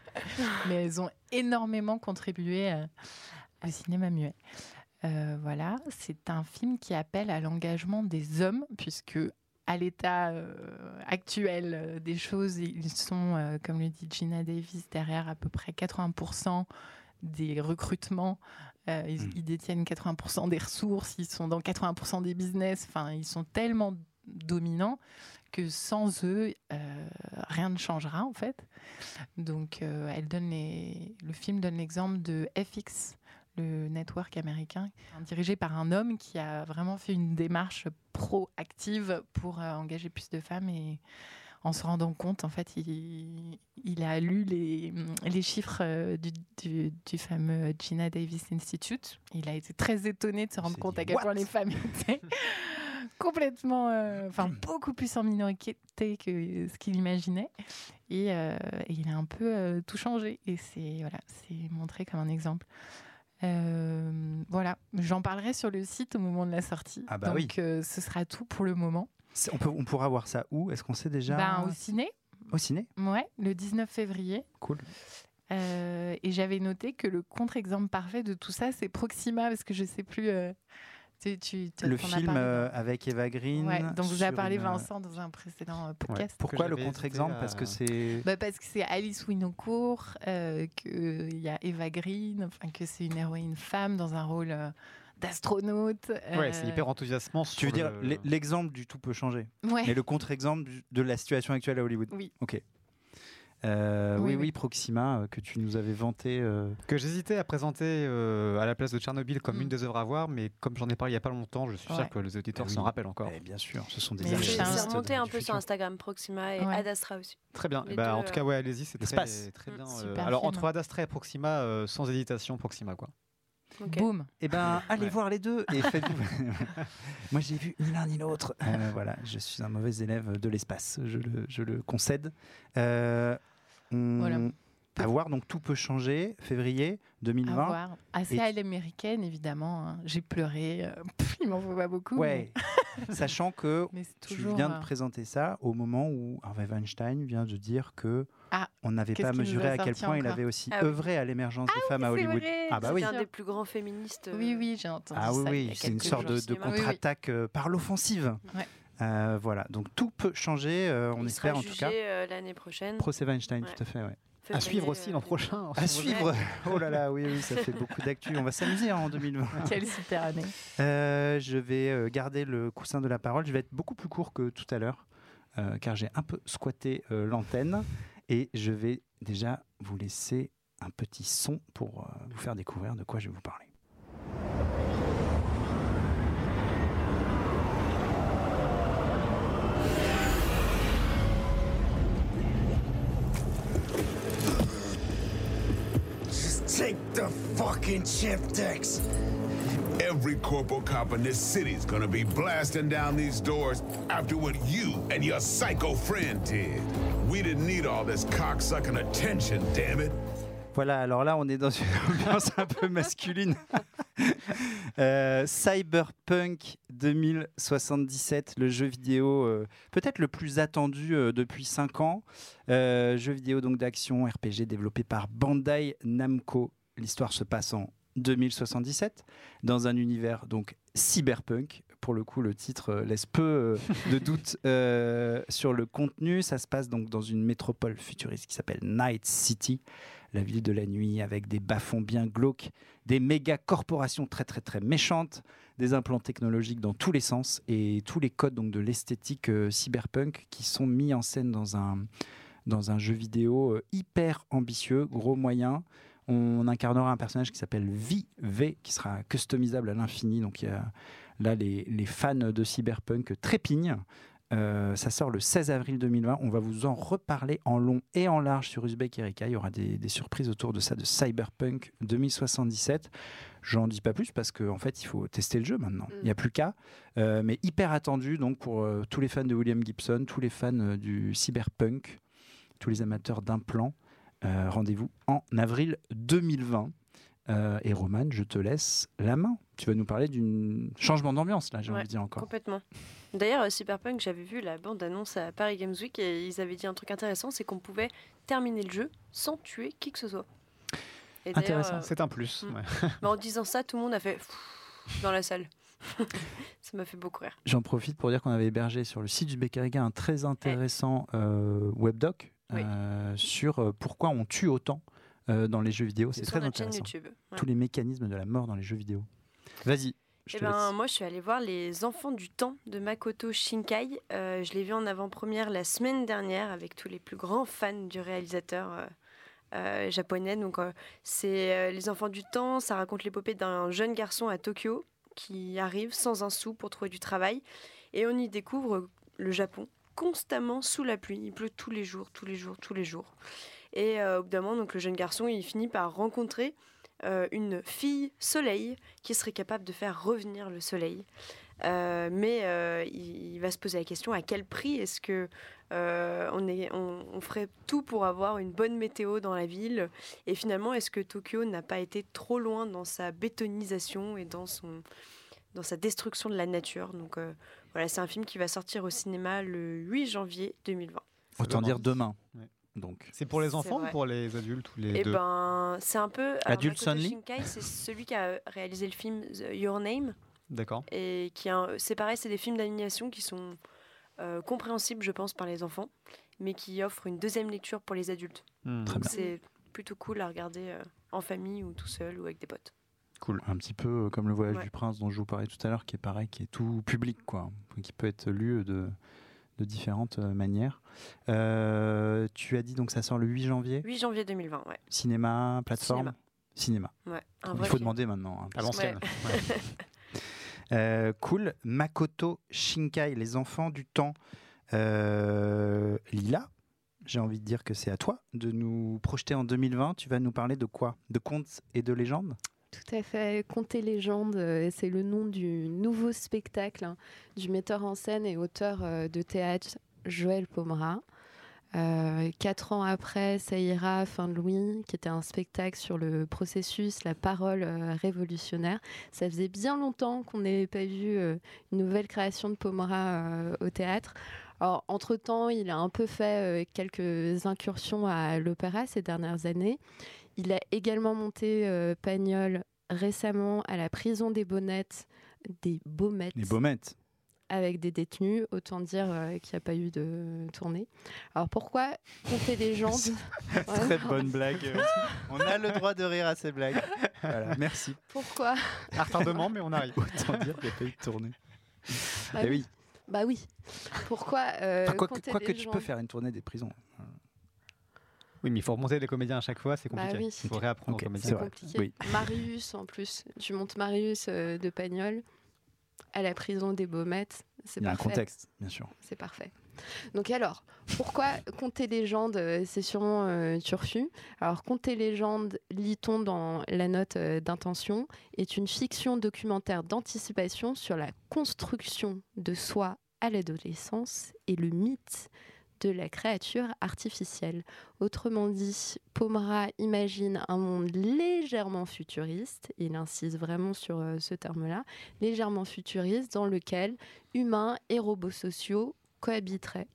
Speaker 2: Mais elles ont énormément contribué euh, au cinéma muet. Euh, voilà, c'est un film qui appelle à l'engagement des hommes, puisque à l'état euh, actuel des choses, ils sont, euh, comme le dit Gina Davis, derrière à peu près 80% des recrutements. Euh, ils, ils détiennent 80% des ressources, ils sont dans 80% des business. Enfin, ils sont tellement dominants que sans eux, euh, rien ne changera en fait. Donc, euh, elle donne les... le film donne l'exemple de FX, le network américain, dirigé par un homme qui a vraiment fait une démarche proactive pour engager plus de femmes et en se rendant compte, en fait, il, il a lu les, les chiffres euh, du, du- du fameux Gina Davis Institute. Il a été très étonné de se rendre compte à quel point les femmes étaient complètement, euh, enfin beaucoup plus en minorité que ce qu'il imaginait. Et, euh, et il a un peu euh, tout changé. Et c'est voilà, c'est montré comme un exemple. Euh, voilà, j'en parlerai sur le site au moment de la sortie.
Speaker 1: Ah bah
Speaker 2: Donc
Speaker 1: oui.
Speaker 2: euh, ce sera tout pour le moment.
Speaker 1: On, peut, on pourra voir ça où? Est-ce qu'on sait déjà?
Speaker 2: Ben, au ciné,
Speaker 1: Au ciné?
Speaker 2: Ouais, le 19 février.
Speaker 1: Cool.
Speaker 2: Euh, et j'avais noté que le contre-exemple parfait de tout ça, c'est Proxima, parce que je sais plus. euh, tu, tu, tu-
Speaker 1: Le film euh, avec Eva Green.
Speaker 2: Ouais, dont vous avez
Speaker 1: sur
Speaker 2: parlé
Speaker 1: une,
Speaker 2: Vincent dans un précédent podcast.
Speaker 1: Pourquoi le contre-exemple? Parce que c'est.
Speaker 2: Bah, parce que c'est Alice Winocourt, euh, qu'il y a Eva Green, enfin, que c'est une héroïne femme dans un rôle euh, d'astronaute.
Speaker 4: Ouais, c'est
Speaker 2: euh,
Speaker 4: hyper enthousiasmant.
Speaker 1: Tu veux dire
Speaker 4: le-
Speaker 1: l'e- l'exemple du tout peut changer
Speaker 2: Ouais.
Speaker 1: Mais le contre-exemple de la situation actuelle à Hollywood
Speaker 2: Oui.
Speaker 1: Ok. Euh, oui,
Speaker 2: Oui.
Speaker 1: Proxima, euh, que tu nous avais vanté. euh,
Speaker 4: que j'hésitais à présenter euh, à la place de Tchernobyl comme
Speaker 2: Mm.
Speaker 4: une des œuvres à voir, mais comme j'en ai parlé il n'y a pas longtemps, je suis
Speaker 2: Ouais.
Speaker 4: sûr que les auditeurs
Speaker 1: oui.
Speaker 4: s'en rappellent encore.
Speaker 1: eh bien sûr, ce sont des artistes
Speaker 3: remonté un peu sur. Instagram, Proxima et
Speaker 2: Ouais.
Speaker 3: Ad Astra aussi.
Speaker 4: Très bien. Bah,
Speaker 3: deux,
Speaker 4: en tout cas,
Speaker 3: euh,
Speaker 4: ouais, allez-y, c'est très, très
Speaker 3: Mm.
Speaker 4: bien. euh, alors,
Speaker 2: film.
Speaker 4: entre Ad Astra et Proxima, euh, sans hésitation, Proxima, quoi.
Speaker 3: Ok.
Speaker 2: Boum.
Speaker 1: Eh ben, allez voir les deux et faites Moi, j'ai vu ni l'un ni l'autre. Euh, voilà, je suis un mauvais élève de l'espace, je le, je le concède. Euh,
Speaker 2: Voilà.
Speaker 1: À voir, donc tout peut changer. Février 2020.
Speaker 2: À voir. Assez
Speaker 1: Et-
Speaker 2: à l'américaine, évidemment. hein. J'ai pleuré. euh, pff, il m'en faut pas beaucoup.
Speaker 1: Ouais. Sachant que
Speaker 2: c'est
Speaker 1: tu
Speaker 2: toujours,
Speaker 1: viens de
Speaker 2: euh,
Speaker 1: présenter ça au moment où Harvey Weinstein vient de dire que
Speaker 2: Ah,
Speaker 1: on n'avait pas mesuré à quel point il avait aussi
Speaker 3: Ah
Speaker 1: œuvré à l'émergence des femmes à Hollywood.
Speaker 2: vrai,
Speaker 1: ah bah oui.
Speaker 3: C'est un des plus grands féministes. euh,
Speaker 2: Oui, oui, j'ai entendu
Speaker 1: Ah oui,
Speaker 2: ça.
Speaker 1: oui, c'est une sorte de,
Speaker 2: au
Speaker 1: de
Speaker 2: cinéma. Oui, oui.
Speaker 1: contre-attaque euh, par l'offensive.
Speaker 2: Ouais.
Speaker 1: Euh, voilà, donc tout peut changer, euh, on
Speaker 3: il
Speaker 1: espère
Speaker 3: sera
Speaker 1: en tout cas.
Speaker 3: euh, l'année prochaine.
Speaker 1: Procès Weinstein,
Speaker 3: Ouais.
Speaker 1: tout à fait, ouais.
Speaker 4: À suivre aussi
Speaker 3: euh,
Speaker 4: l'an prochain.
Speaker 1: À suivre Oh là là, oui, oui, ça fait beaucoup d'actu. On va s'amuser hein, en 2020.
Speaker 2: Quelle super année.
Speaker 1: Euh, je vais euh, garder le coussin de la parole. Je vais être beaucoup plus court que tout à l'heure, euh, car j'ai un peu squatté euh, l'antenne. Et je vais déjà vous laisser un petit son pour euh, vous faire découvrir de quoi je vais vous parler.
Speaker 18: Take the fucking chip decks.
Speaker 19: Every corporal cop in this city is gonna be blasting down these doors after what you and your psycho friend did. We didn't need all this cocksucking attention, damn it.
Speaker 1: Voilà, alors là, on est dans une ambiance un peu masculine. Euh, Cyberpunk 2077, le jeu vidéo euh, peut-être le plus attendu euh, depuis 5 ans. Jeu vidéo donc d'action RPG développé par Bandai Namco. L'histoire se passe en 2077 dans un univers donc cyberpunk. Pour le coup, le titre laisse peu de doute euh, sur le contenu. Ça se passe donc dans une métropole futuriste qui s'appelle Night City, la ville de la nuit avec des bas-fonds bien glauques, des méga corporations très très très méchantes, des implants technologiques dans tous les sens et tous les codes donc de l'esthétique euh, cyberpunk qui sont mis en scène dans un dans un jeu vidéo euh, hyper ambitieux, gros moyen. On incarnera un personnage qui s'appelle V, qui sera customisable à l'infini. Donc y a là les, les fans de cyberpunk trépignent. Euh, ça sort le 16 avril 2020. On va vous en reparler en long et en large sur Uzbek Erika. Il y aura des, des surprises autour de ça, de Cyberpunk 2077. J'en dis pas plus parce qu'en en fait, il faut tester le jeu maintenant. Il n'y a plus qu'à. Euh, mais hyper attendu donc pour euh, tous les fans de William Gibson, tous les fans du cyberpunk, tous les amateurs d'implants. Rendez-vous en avril 2020. Euh, et Roman, je te laisse la main. Tu vas nous parler d'un changement d'ambiance, là, j'ai
Speaker 3: Ouais,
Speaker 1: envie de dire encore.
Speaker 3: Complètement. D'ailleurs, euh, Cyberpunk, j'avais vu la bande-annonce à Paris Games Week et ils avaient dit un truc intéressant, c'est qu'on pouvait terminer le jeu sans tuer qui que ce soit. Et
Speaker 4: Intéressant,
Speaker 3: euh,
Speaker 4: c'est un plus.
Speaker 3: mm.
Speaker 4: ouais.
Speaker 3: bah, en disant ça, tout le monde a fait Pfff dans la salle. ça m'a fait beaucoup rire.
Speaker 1: J'en profite pour dire qu'on avait hébergé sur le site du Becqueriga un très intéressant euh, webdoc
Speaker 3: Oui.
Speaker 1: euh, sur euh, pourquoi on tue autant euh, dans les jeux vidéo. C'est très intéressant.
Speaker 3: YouTube, ouais.
Speaker 1: Tous les mécanismes de la mort dans les jeux vidéo. Vas-y, je
Speaker 3: Eh ben, moi, je suis allée voir Les Enfants du Temps de Makoto Shinkai. Euh, je l'ai vu en avant-première la semaine dernière avec tous les plus grands fans du réalisateur euh, euh, japonais. Donc, euh, c'est euh, Les Enfants du Temps. Ça raconte l'épopée d'un jeune garçon à Tokyo qui arrive sans un sou pour trouver du travail. Et on y découvre le Japon constamment sous la pluie. Il pleut tous les jours, tous les jours, tous les jours. Et euh, au bout d'un moment, donc, le jeune garçon, il finit par rencontrer euh, une fille soleil qui serait capable de faire revenir le soleil. Euh, mais euh, il, il va se poser la question à quel prix est-ce que euh, on, est, on, on ferait tout pour avoir une bonne météo dans la ville? Et finalement, est-ce que Tokyo n'a pas été trop loin dans sa bétonisation et dans, son, dans sa destruction de la nature? Donc euh, voilà, c'est un film qui va sortir au cinéma le 8 janvier 2020.
Speaker 1: Autant dire demain.
Speaker 4: Ouais.
Speaker 1: Donc.
Speaker 4: C'est pour les enfants ou pour les adultes ou les
Speaker 3: Et
Speaker 4: deux
Speaker 3: ben, c'est un peu. alors,
Speaker 1: Adults
Speaker 3: Makoto
Speaker 1: only
Speaker 3: Shinkai, c'est celui qui a réalisé le film The- Your Name.
Speaker 4: D'accord.
Speaker 3: Et qui un- c'est pareil, c'est des films d'animation qui sont euh, compréhensibles, je pense, par les enfants, mais qui offrent une deuxième lecture pour les adultes.
Speaker 1: Très
Speaker 3: Donc
Speaker 1: bien.
Speaker 3: c'est plutôt cool à regarder euh, en famille ou tout seul ou avec des potes.
Speaker 1: Cool. Un petit peu euh, comme le voyage
Speaker 3: Ouais.
Speaker 1: du prince dont je vous parlais tout à l'heure, qui est pareil, qui est tout public, quoi, qui peut être lu de, de différentes euh, manières. Euh, tu as dit donc ça sort le 8 janvier.
Speaker 3: 8 janvier 2020, ouais.
Speaker 1: Cinéma, plateforme
Speaker 3: Cinéma.
Speaker 1: Cinéma.
Speaker 3: Ouais, un
Speaker 1: Il faut
Speaker 3: film.
Speaker 1: demander maintenant. hein,
Speaker 4: À
Speaker 1: parce que-
Speaker 4: l'ancienne.
Speaker 3: Ouais.
Speaker 1: Euh, cool. Makoto Shinkai, Les Enfants du Temps. Euh, Lila, j'ai envie de dire que c'est à toi de nous projeter en 2020. Tu vas nous parler de quoi? De contes et de légendes?
Speaker 14: Tout à fait. Conter légende, euh, c'est le nom du nouveau spectacle hein, du metteur en scène et auteur euh, de théâtre Joël Pomera. Euh, quatre ans après, ça ira, fin de Louis, qui était un spectacle sur le processus, la parole révolutionnaire. Ça faisait bien longtemps qu'on n'avait pas vu une nouvelle création de Pomera au théâtre. Alors, entre-temps, il a un peu fait quelques incursions à l'opéra ces dernières années. Il a également monté euh, Pagnol récemment à la prison des Bonnettes, des Baumettes,
Speaker 1: Les baumettes.
Speaker 14: avec des détenus. Autant dire euh, qu'il n'y a pas eu de tournée. Alors, pourquoi compter les gens
Speaker 1: Très bonne blague. On a le droit de rire à ces blagues. Voilà, merci.
Speaker 14: Pourquoi
Speaker 4: À retardement, mais on arrive.
Speaker 1: Autant dire qu'il n'y a pas eu de tournée.
Speaker 14: Bah
Speaker 1: Eh oui.
Speaker 14: Bah oui. Pourquoi euh,
Speaker 1: Enfin, quoi que,
Speaker 14: compter
Speaker 1: quoi que
Speaker 14: les
Speaker 1: tu
Speaker 14: gens
Speaker 1: peux faire une tournée des prisons.
Speaker 4: Oui, mais il faut remonter les comédiens à chaque fois, c'est
Speaker 14: Bah
Speaker 4: compliqué.
Speaker 14: oui.
Speaker 4: Il faut réapprendre
Speaker 1: Ok,
Speaker 4: aux comédiens.
Speaker 1: c'est vrai.
Speaker 14: compliqué.
Speaker 1: Oui.
Speaker 14: Marius en plus. Tu montes Marius euh, de Pagnol à la prison des Baumettes. C'est
Speaker 1: Il y a un
Speaker 14: parfait.
Speaker 1: contexte, bien sûr.
Speaker 14: C'est parfait. Donc alors, pourquoi Conter légende, euh, c'est sûrement euh, turfu. Alors Conter légende, lit-on dans la note euh, d'intention, est une fiction documentaire d'anticipation sur la construction de soi à l'adolescence et le mythe de la créature artificielle. Autrement dit, Pomera imagine un monde légèrement futuriste, il insiste vraiment sur euh, ce terme-là, légèrement futuriste dans lequel humains et robots sociaux cohabiteraient.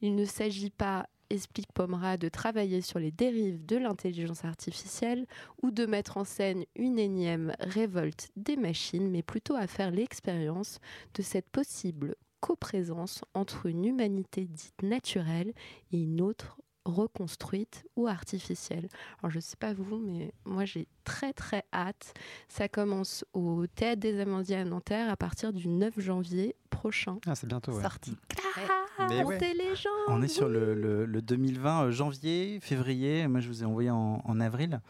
Speaker 14: Il ne s'agit pas, explique Pomera, de travailler sur les dérives de l'intelligence artificielle ou de mettre en scène une énième révolte des machines, mais plutôt à faire l'expérience de cette possible coprésence entre une humanité dite naturelle et une autre reconstruite ou artificielle. Alors je ne sais pas vous, mais moi j'ai très très hâte. Ça commence au Théâtre des Amandiers à Nanterre à partir du 9 janvier prochain.
Speaker 4: Ah, c'est bientôt, ouais.
Speaker 14: Sorti.
Speaker 1: Mais
Speaker 14: Montez
Speaker 1: ouais.
Speaker 14: les gens
Speaker 1: On est sur le, le- le 2020, euh, janvier, février. Moi, je vous ai envoyé en, en avril.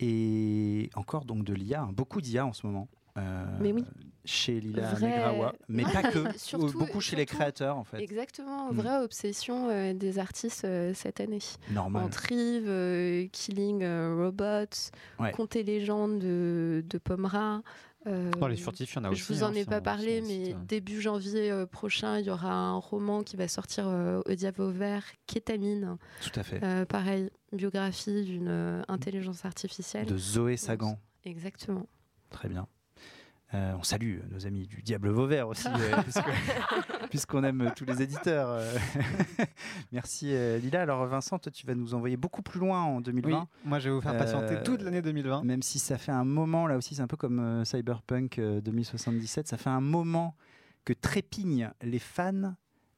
Speaker 1: Et encore donc de l'IA, hein, beaucoup d'IA en ce moment. euh,
Speaker 14: Mais oui.
Speaker 1: Chez Lila
Speaker 14: Vrai-
Speaker 1: Negrawa. Mais pas que.
Speaker 14: surtout-
Speaker 1: beaucoup chez les créateurs, en fait.
Speaker 14: Exactement,
Speaker 1: Mm.
Speaker 14: vraie obsession euh, des artistes euh, cette année.
Speaker 1: Normal.
Speaker 14: Entre Yves, euh, Killing euh, Robots,
Speaker 1: Ouais.
Speaker 14: Conter légendes de, de Pomera. euh,
Speaker 4: Dans les furtifs, il y en a
Speaker 14: Je
Speaker 4: aussi,
Speaker 14: vous en
Speaker 4: hein,
Speaker 14: ai pas parlé, mais début janvier euh, prochain, il y aura un roman qui va sortir euh, au Diable Vert, Kétamine.
Speaker 1: Tout à fait.
Speaker 14: Euh, pareil, biographie d'une euh, intelligence artificielle.
Speaker 1: De Zoé Sagan.
Speaker 14: Exactement.
Speaker 1: Très bien. Euh, on salue nos amis du Diable Vauvert aussi, euh, puisque- puisqu'on aime tous les éditeurs. euh. Merci euh, Lila. Alors Vincent, toi, tu vas nous envoyer beaucoup plus loin en 2020.
Speaker 4: Oui, moi, je vais vous faire patienter toute l'année 2020.
Speaker 1: Même si ça fait un moment, là aussi, c'est un peu comme euh, Cyberpunk euh, 2077, ça fait un moment que trépignent les fans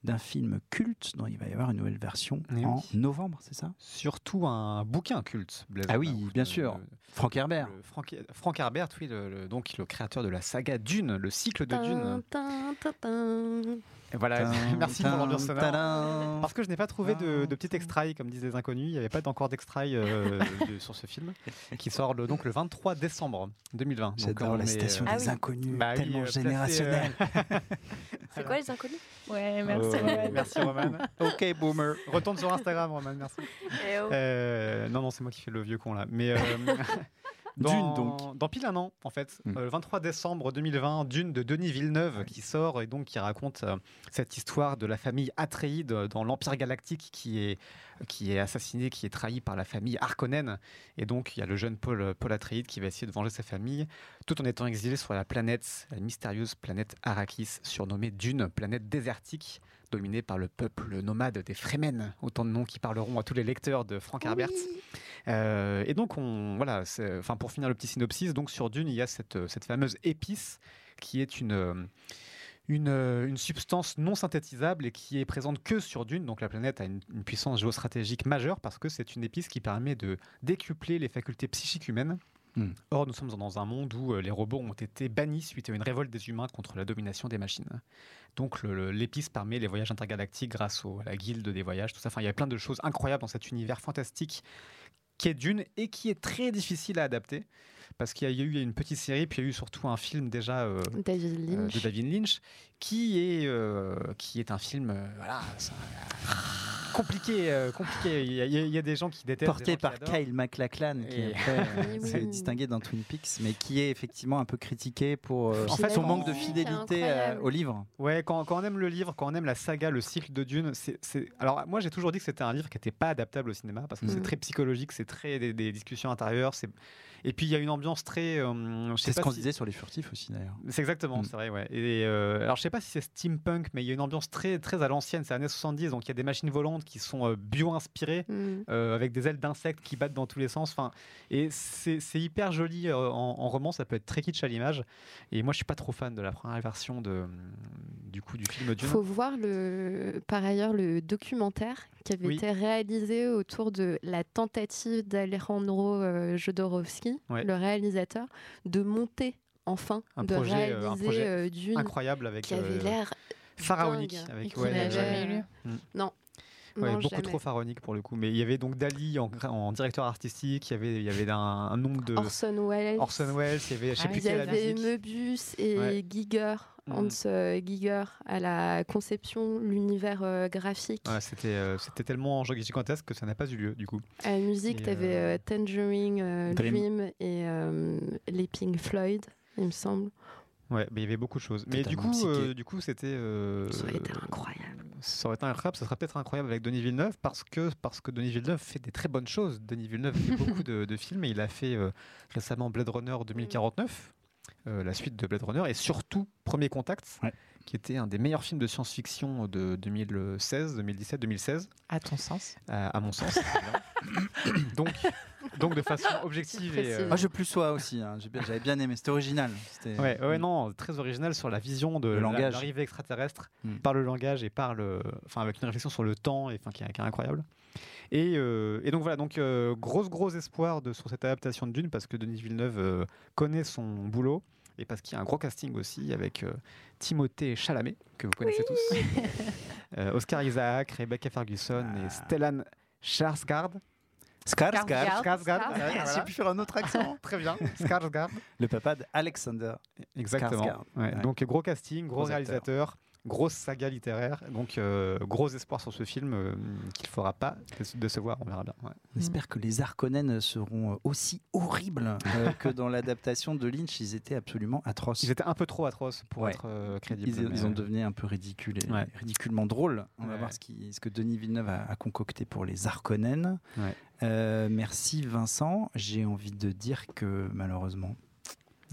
Speaker 1: d'un film culte dont il va y avoir une nouvelle version
Speaker 4: Eh
Speaker 1: en novembre, c'est ça?
Speaker 4: Surtout un bouquin culte. Blaise
Speaker 1: Ah oui, bien
Speaker 4: le-
Speaker 1: sûr.
Speaker 4: le-
Speaker 1: Frank Herbert.
Speaker 4: le Frank, Frank Herbert, oui, le, le- donc le créateur de la saga Dune, le cycle de Dune. Voilà, merci pour l'ambiance sonore.
Speaker 1: tadam.
Speaker 4: Parce que je n'ai pas trouvé de, de petit extrait, comme disent les inconnus. Il n'y avait pas encore d'extrait euh, de- sur ce film, qui sort le, donc le 23 décembre 2020. Donc,
Speaker 1: J'adore
Speaker 4: on
Speaker 1: la citation
Speaker 4: euh,
Speaker 1: des inconnus,
Speaker 4: bah oui,
Speaker 1: tellement
Speaker 4: euh, placé,
Speaker 1: générationnelle.
Speaker 4: euh,
Speaker 3: C'est quoi les inconnus?
Speaker 2: Ouais, merci. Roman.
Speaker 4: merci Roman.
Speaker 1: ok, boomer.
Speaker 4: Retourne sur Instagram, Roman, merci.
Speaker 3: Eh oh.
Speaker 4: Euh, non, non, c'est moi qui fais le vieux con là. Mais euh, dans,
Speaker 1: Dune, donc.
Speaker 4: Dans pile un an, en fait,
Speaker 1: Mm.
Speaker 4: euh, le 23 décembre 2020, Dune de Denis Villeneuve qui sort et donc qui raconte euh, cette histoire de la famille Atréide euh, dans l'Empire galactique qui est, qui est assassiné, qui est trahi par la famille Harkonnen. Et donc, il y a le jeune Paul, Paul Atréide qui va essayer de venger sa famille tout en étant exilé sur la planète, la mystérieuse planète Arrakis, surnommée Dune, planète désertique dominée par le peuple nomade des Fremen, autant de noms qui parleront à tous les lecteurs de Frank Herbert. Euh, et donc, on, voilà, enfin, pour finir le petit synopsis, donc sur Dune, il y a cette, cette fameuse épice qui est une, une, une substance non synthétisable et qui est présente que sur Dune. Donc la planète a une, une puissance géostratégique majeure parce que c'est une épice qui permet de décupler les facultés psychiques humaines.
Speaker 1: Hmm.
Speaker 4: Or, nous sommes dans un monde où euh, les robots ont été bannis suite à une révolte des humains contre la domination des machines. Donc le- le- l'épice permet les voyages intergalactiques grâce au- à la guilde des voyages, tout ça. Enfin, il y a plein de choses incroyables dans cet univers fantastique qui est Dune et qui est très difficile à adapter parce qu'il y a eu une petite série, puis il y a eu surtout un film déjà euh,
Speaker 14: David
Speaker 4: euh, de David Lynch qui est, euh, qui est un film euh, voilà, ça- compliqué, euh, compliqué. Il y, a, il y des gens qui détestent.
Speaker 1: Porté par. Kyle MacLachlan, qui
Speaker 4: Et-
Speaker 1: après, euh,
Speaker 14: Oui,
Speaker 1: s'est distingué dans Twin Peaks, mais qui est effectivement un peu critiqué pour euh,
Speaker 4: En fait,
Speaker 1: son
Speaker 4: on-
Speaker 1: manque de fidélité euh, au livre.
Speaker 4: Ouais, quand, quand on aime le livre, quand on aime la saga, le cycle de Dune, c'est. c'est- Alors, moi, j'ai toujours dit que c'était un livre qui n'était pas adaptable au cinéma parce que c'est
Speaker 1: Mm.
Speaker 4: très psychologique, c'est très des, des discussions intérieures. c'est- Et puis, il y a une ambiance très. euh,
Speaker 1: C'est ce qu'on
Speaker 4: si-
Speaker 1: disait sur les furtifs aussi d'ailleurs.
Speaker 4: C'est exactement,
Speaker 1: Mm.
Speaker 4: c'est vrai, ouais. Et euh, alors, je sais pas si c'est steampunk, mais il y a une ambiance très, très à l'ancienne, c'est années 70, donc il y a des machines volantes qui sont euh, bio-inspirées,
Speaker 14: Mm.
Speaker 4: euh, avec des ailes d'insectes qui battent dans tous les sens. Enfin, et c'est c'est hyper joli euh, en, en roman, ça peut être très kitsch à l'image. Et moi, je suis pas trop fan de la première version de, du coup du film Dune.
Speaker 14: faut voir le, par ailleurs le documentaire qui avait
Speaker 4: Oui.
Speaker 14: été réalisé autour de la tentative d'Alejandro euh, Jodorowsky,
Speaker 4: Ouais.
Speaker 14: le réalisateur, de monter enfin,
Speaker 4: un
Speaker 14: de
Speaker 4: projet,
Speaker 14: réaliser
Speaker 4: euh, un projet
Speaker 14: euh, Dune,
Speaker 4: incroyable avec
Speaker 14: qui avait l'air
Speaker 4: pharaonique, avec ouais,
Speaker 14: jamais lu. Non.
Speaker 4: Ouais,
Speaker 14: Non,
Speaker 4: beaucoup
Speaker 14: jamais.
Speaker 4: trop pharaonique pour le coup. Mais il y avait donc Dali en, directeur artistique, il y avait, il y avait un, un nombre de.
Speaker 14: Orson Welles.
Speaker 4: Orson Welles, il y avait, je sais
Speaker 14: Ah
Speaker 4: plus
Speaker 14: Il
Speaker 4: qui
Speaker 14: y
Speaker 4: à la
Speaker 14: avait. Möbius et
Speaker 4: Ouais.
Speaker 14: Giger,
Speaker 4: Mm.
Speaker 14: Hans euh, Giger, à la conception, l'univers euh, graphique.
Speaker 4: Ouais, c'était, euh, c'était tellement gigantesque que ça n'a pas eu lieu du coup.
Speaker 14: À la musique, tu avais
Speaker 4: euh,
Speaker 14: Tangerine euh,
Speaker 4: Dream.
Speaker 14: Dream. et euh, les Pink Floyd, il me semble.
Speaker 4: Ouais, mais il y avait beaucoup de choses. Mais du coup, euh, du coup, c'était. euh,
Speaker 14: Ça aurait été incroyable.
Speaker 4: Ça aurait été incroyable. Ça serait peut-être incroyable avec Denis Villeneuve parce que parce que Denis Villeneuve fait des très bonnes choses. Denis Villeneuve fait beaucoup de, de films et il a fait euh, récemment Blade Runner 2049, euh, la suite de Blade Runner et surtout Premier Contact, qui était un des meilleurs films de science-fiction de 2016, 2017, 2016.
Speaker 2: À ton sens
Speaker 4: À, à mon sens. donc, donc de façon objective et. euh,
Speaker 1: Moi, je plus sois aussi. hein. J'avais bien aimé. C'était original.
Speaker 4: Ouais, ouais, non, très original sur la vision de l'arrivée extraterrestre
Speaker 1: Mm.
Speaker 4: par le langage et par le, enfin avec une réflexion sur le temps, et enfin qui, est- qui est incroyable. Et, euh, et donc voilà, donc euh, grosse gros espoir de sur cette adaptation de Dune parce que Denis Villeneuve euh, connaît son boulot et parce qu'il y a un gros casting aussi avec euh, Timothée Chalamet que vous connaissez tous, Euh, Oscar Isaac, Rebecca Ferguson et Stellan Skarsgård.
Speaker 1: Skarsgård.
Speaker 4: Skarsgård. Ouais,
Speaker 1: J'ai pu faire un autre accent.
Speaker 4: Très bien. Skarsgård.
Speaker 1: Le papa d'Alexander.
Speaker 4: Exactement.
Speaker 1: Skarsgård.
Speaker 4: Ouais,
Speaker 1: Ouais.
Speaker 4: Donc gros casting, gros,
Speaker 1: Gros acteur.
Speaker 4: réalisateur, grosse saga littéraire. Donc euh, gros espoir sur ce film euh, qu'il ne fera pas de, de se voir. On verra bien. ouais.
Speaker 1: On espère que les Harkonnen seront euh, aussi horribles euh, que dans l'adaptation de Lynch. Ils étaient absolument atroces.
Speaker 4: Ils étaient un peu trop atroces pour
Speaker 1: Ouais.
Speaker 4: être euh, crédibles.
Speaker 1: Ils,
Speaker 4: mais,
Speaker 1: ils ont devenu un peu ridicules et
Speaker 4: Ouais.
Speaker 1: ridiculement drôles. On va voir ce, qui- ce que Denis Villeneuve a, a concocté pour les Harkonnen.
Speaker 4: Ouais.
Speaker 1: Euh, merci Vincent. J'ai envie de dire que malheureusement,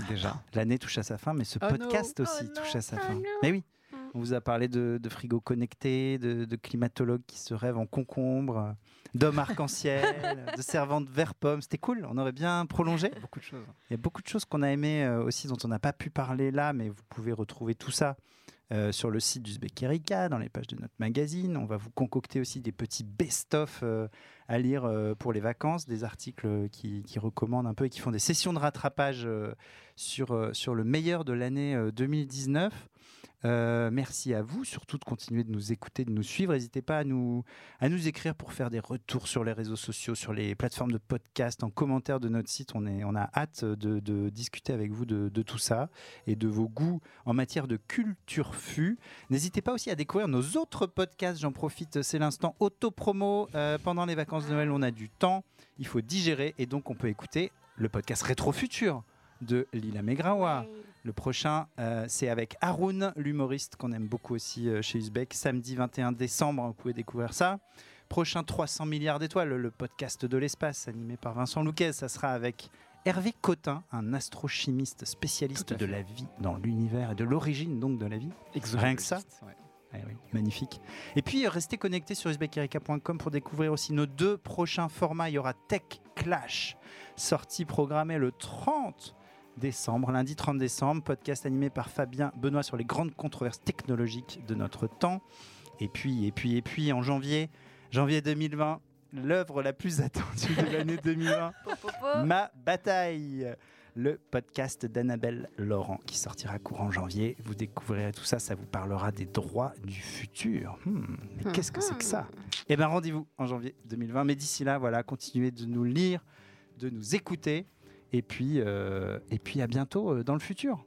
Speaker 4: déjà,
Speaker 1: l'année touche à sa fin, mais ce
Speaker 4: Oh
Speaker 1: podcast aussi
Speaker 4: Oh
Speaker 1: touche à sa
Speaker 4: Oh
Speaker 1: fin. Mais oui, on vous a parlé de, de frigo connectés, de, de climatologues qui se rêvent en concombre, d'hommes arc-en-ciel, de servantes vert pomme. C'était cool, on aurait bien prolongé.
Speaker 4: beaucoup de choses.
Speaker 1: Il y a beaucoup de choses qu'on a aimées euh, aussi, dont on n'a pas pu parler là, mais vous pouvez retrouver tout ça euh, sur le site d'Uzbek Erika, dans les pages de notre magazine. On va vous concocter aussi des petits best-of euh, à lire euh, pour les vacances, des articles qui, qui recommandent un peu et qui font des sessions de rattrapage sur, sur le meilleur de l'année euh, 2019. Euh, merci à vous, surtout de continuer de nous écouter, de nous suivre. N'hésitez pas à nous, à nous écrire pour faire des retours sur les réseaux sociaux, sur les plateformes de podcast, en commentaire de notre site. On, est, on a hâte de, discuter avec vous de, de tout ça et de vos goûts en matière de culture fut. N'hésitez pas aussi à découvrir nos autres podcasts. J'en profite, c'est l'instant auto-promo. Euh, pendant les vacances de Noël, on a du temps, il faut digérer et donc on peut écouter le podcast Rétro Futur de Lila Megrawa. Le prochain, euh, c'est avec Haroun, l'humoriste qu'on aime beaucoup aussi euh, chez Uzbek. Samedi 21 décembre, vous pouvez découvrir ça. Prochain 300 milliards d'étoiles, le podcast de l'espace animé par Vincent Louquet. Ça sera avec Hervé Cotin, un astrochimiste spécialiste de la vie dans l'univers et de l'origine donc de la vie. Rien que ça.
Speaker 4: Ouais.
Speaker 1: Eh oui, magnifique. Et puis, restez connectés sur usbekerika.com pour découvrir aussi nos deux prochains formats. Il y aura Tech Clash, sortie programmée le 30 décembre, lundi 30 décembre, podcast animé par Fabien Benoît sur les grandes controverses technologiques de notre temps. Et puis, et puis, et puis, en janvier, janvier 2020, l'œuvre la plus attendue de l'année 2020, Ma Bataille, le podcast d'Annabelle Laurent qui sortira courant janvier. Vous découvrirez tout ça, ça vous parlera des droits du futur. Hmm, mais qu'est-ce que c'est que ça? Eh bien, rendez-vous en janvier 2020. Mais d'ici là, voilà, continuez de nous lire, de nous écouter. Et puis, euh, et puis à bientôt euh, dans le futur.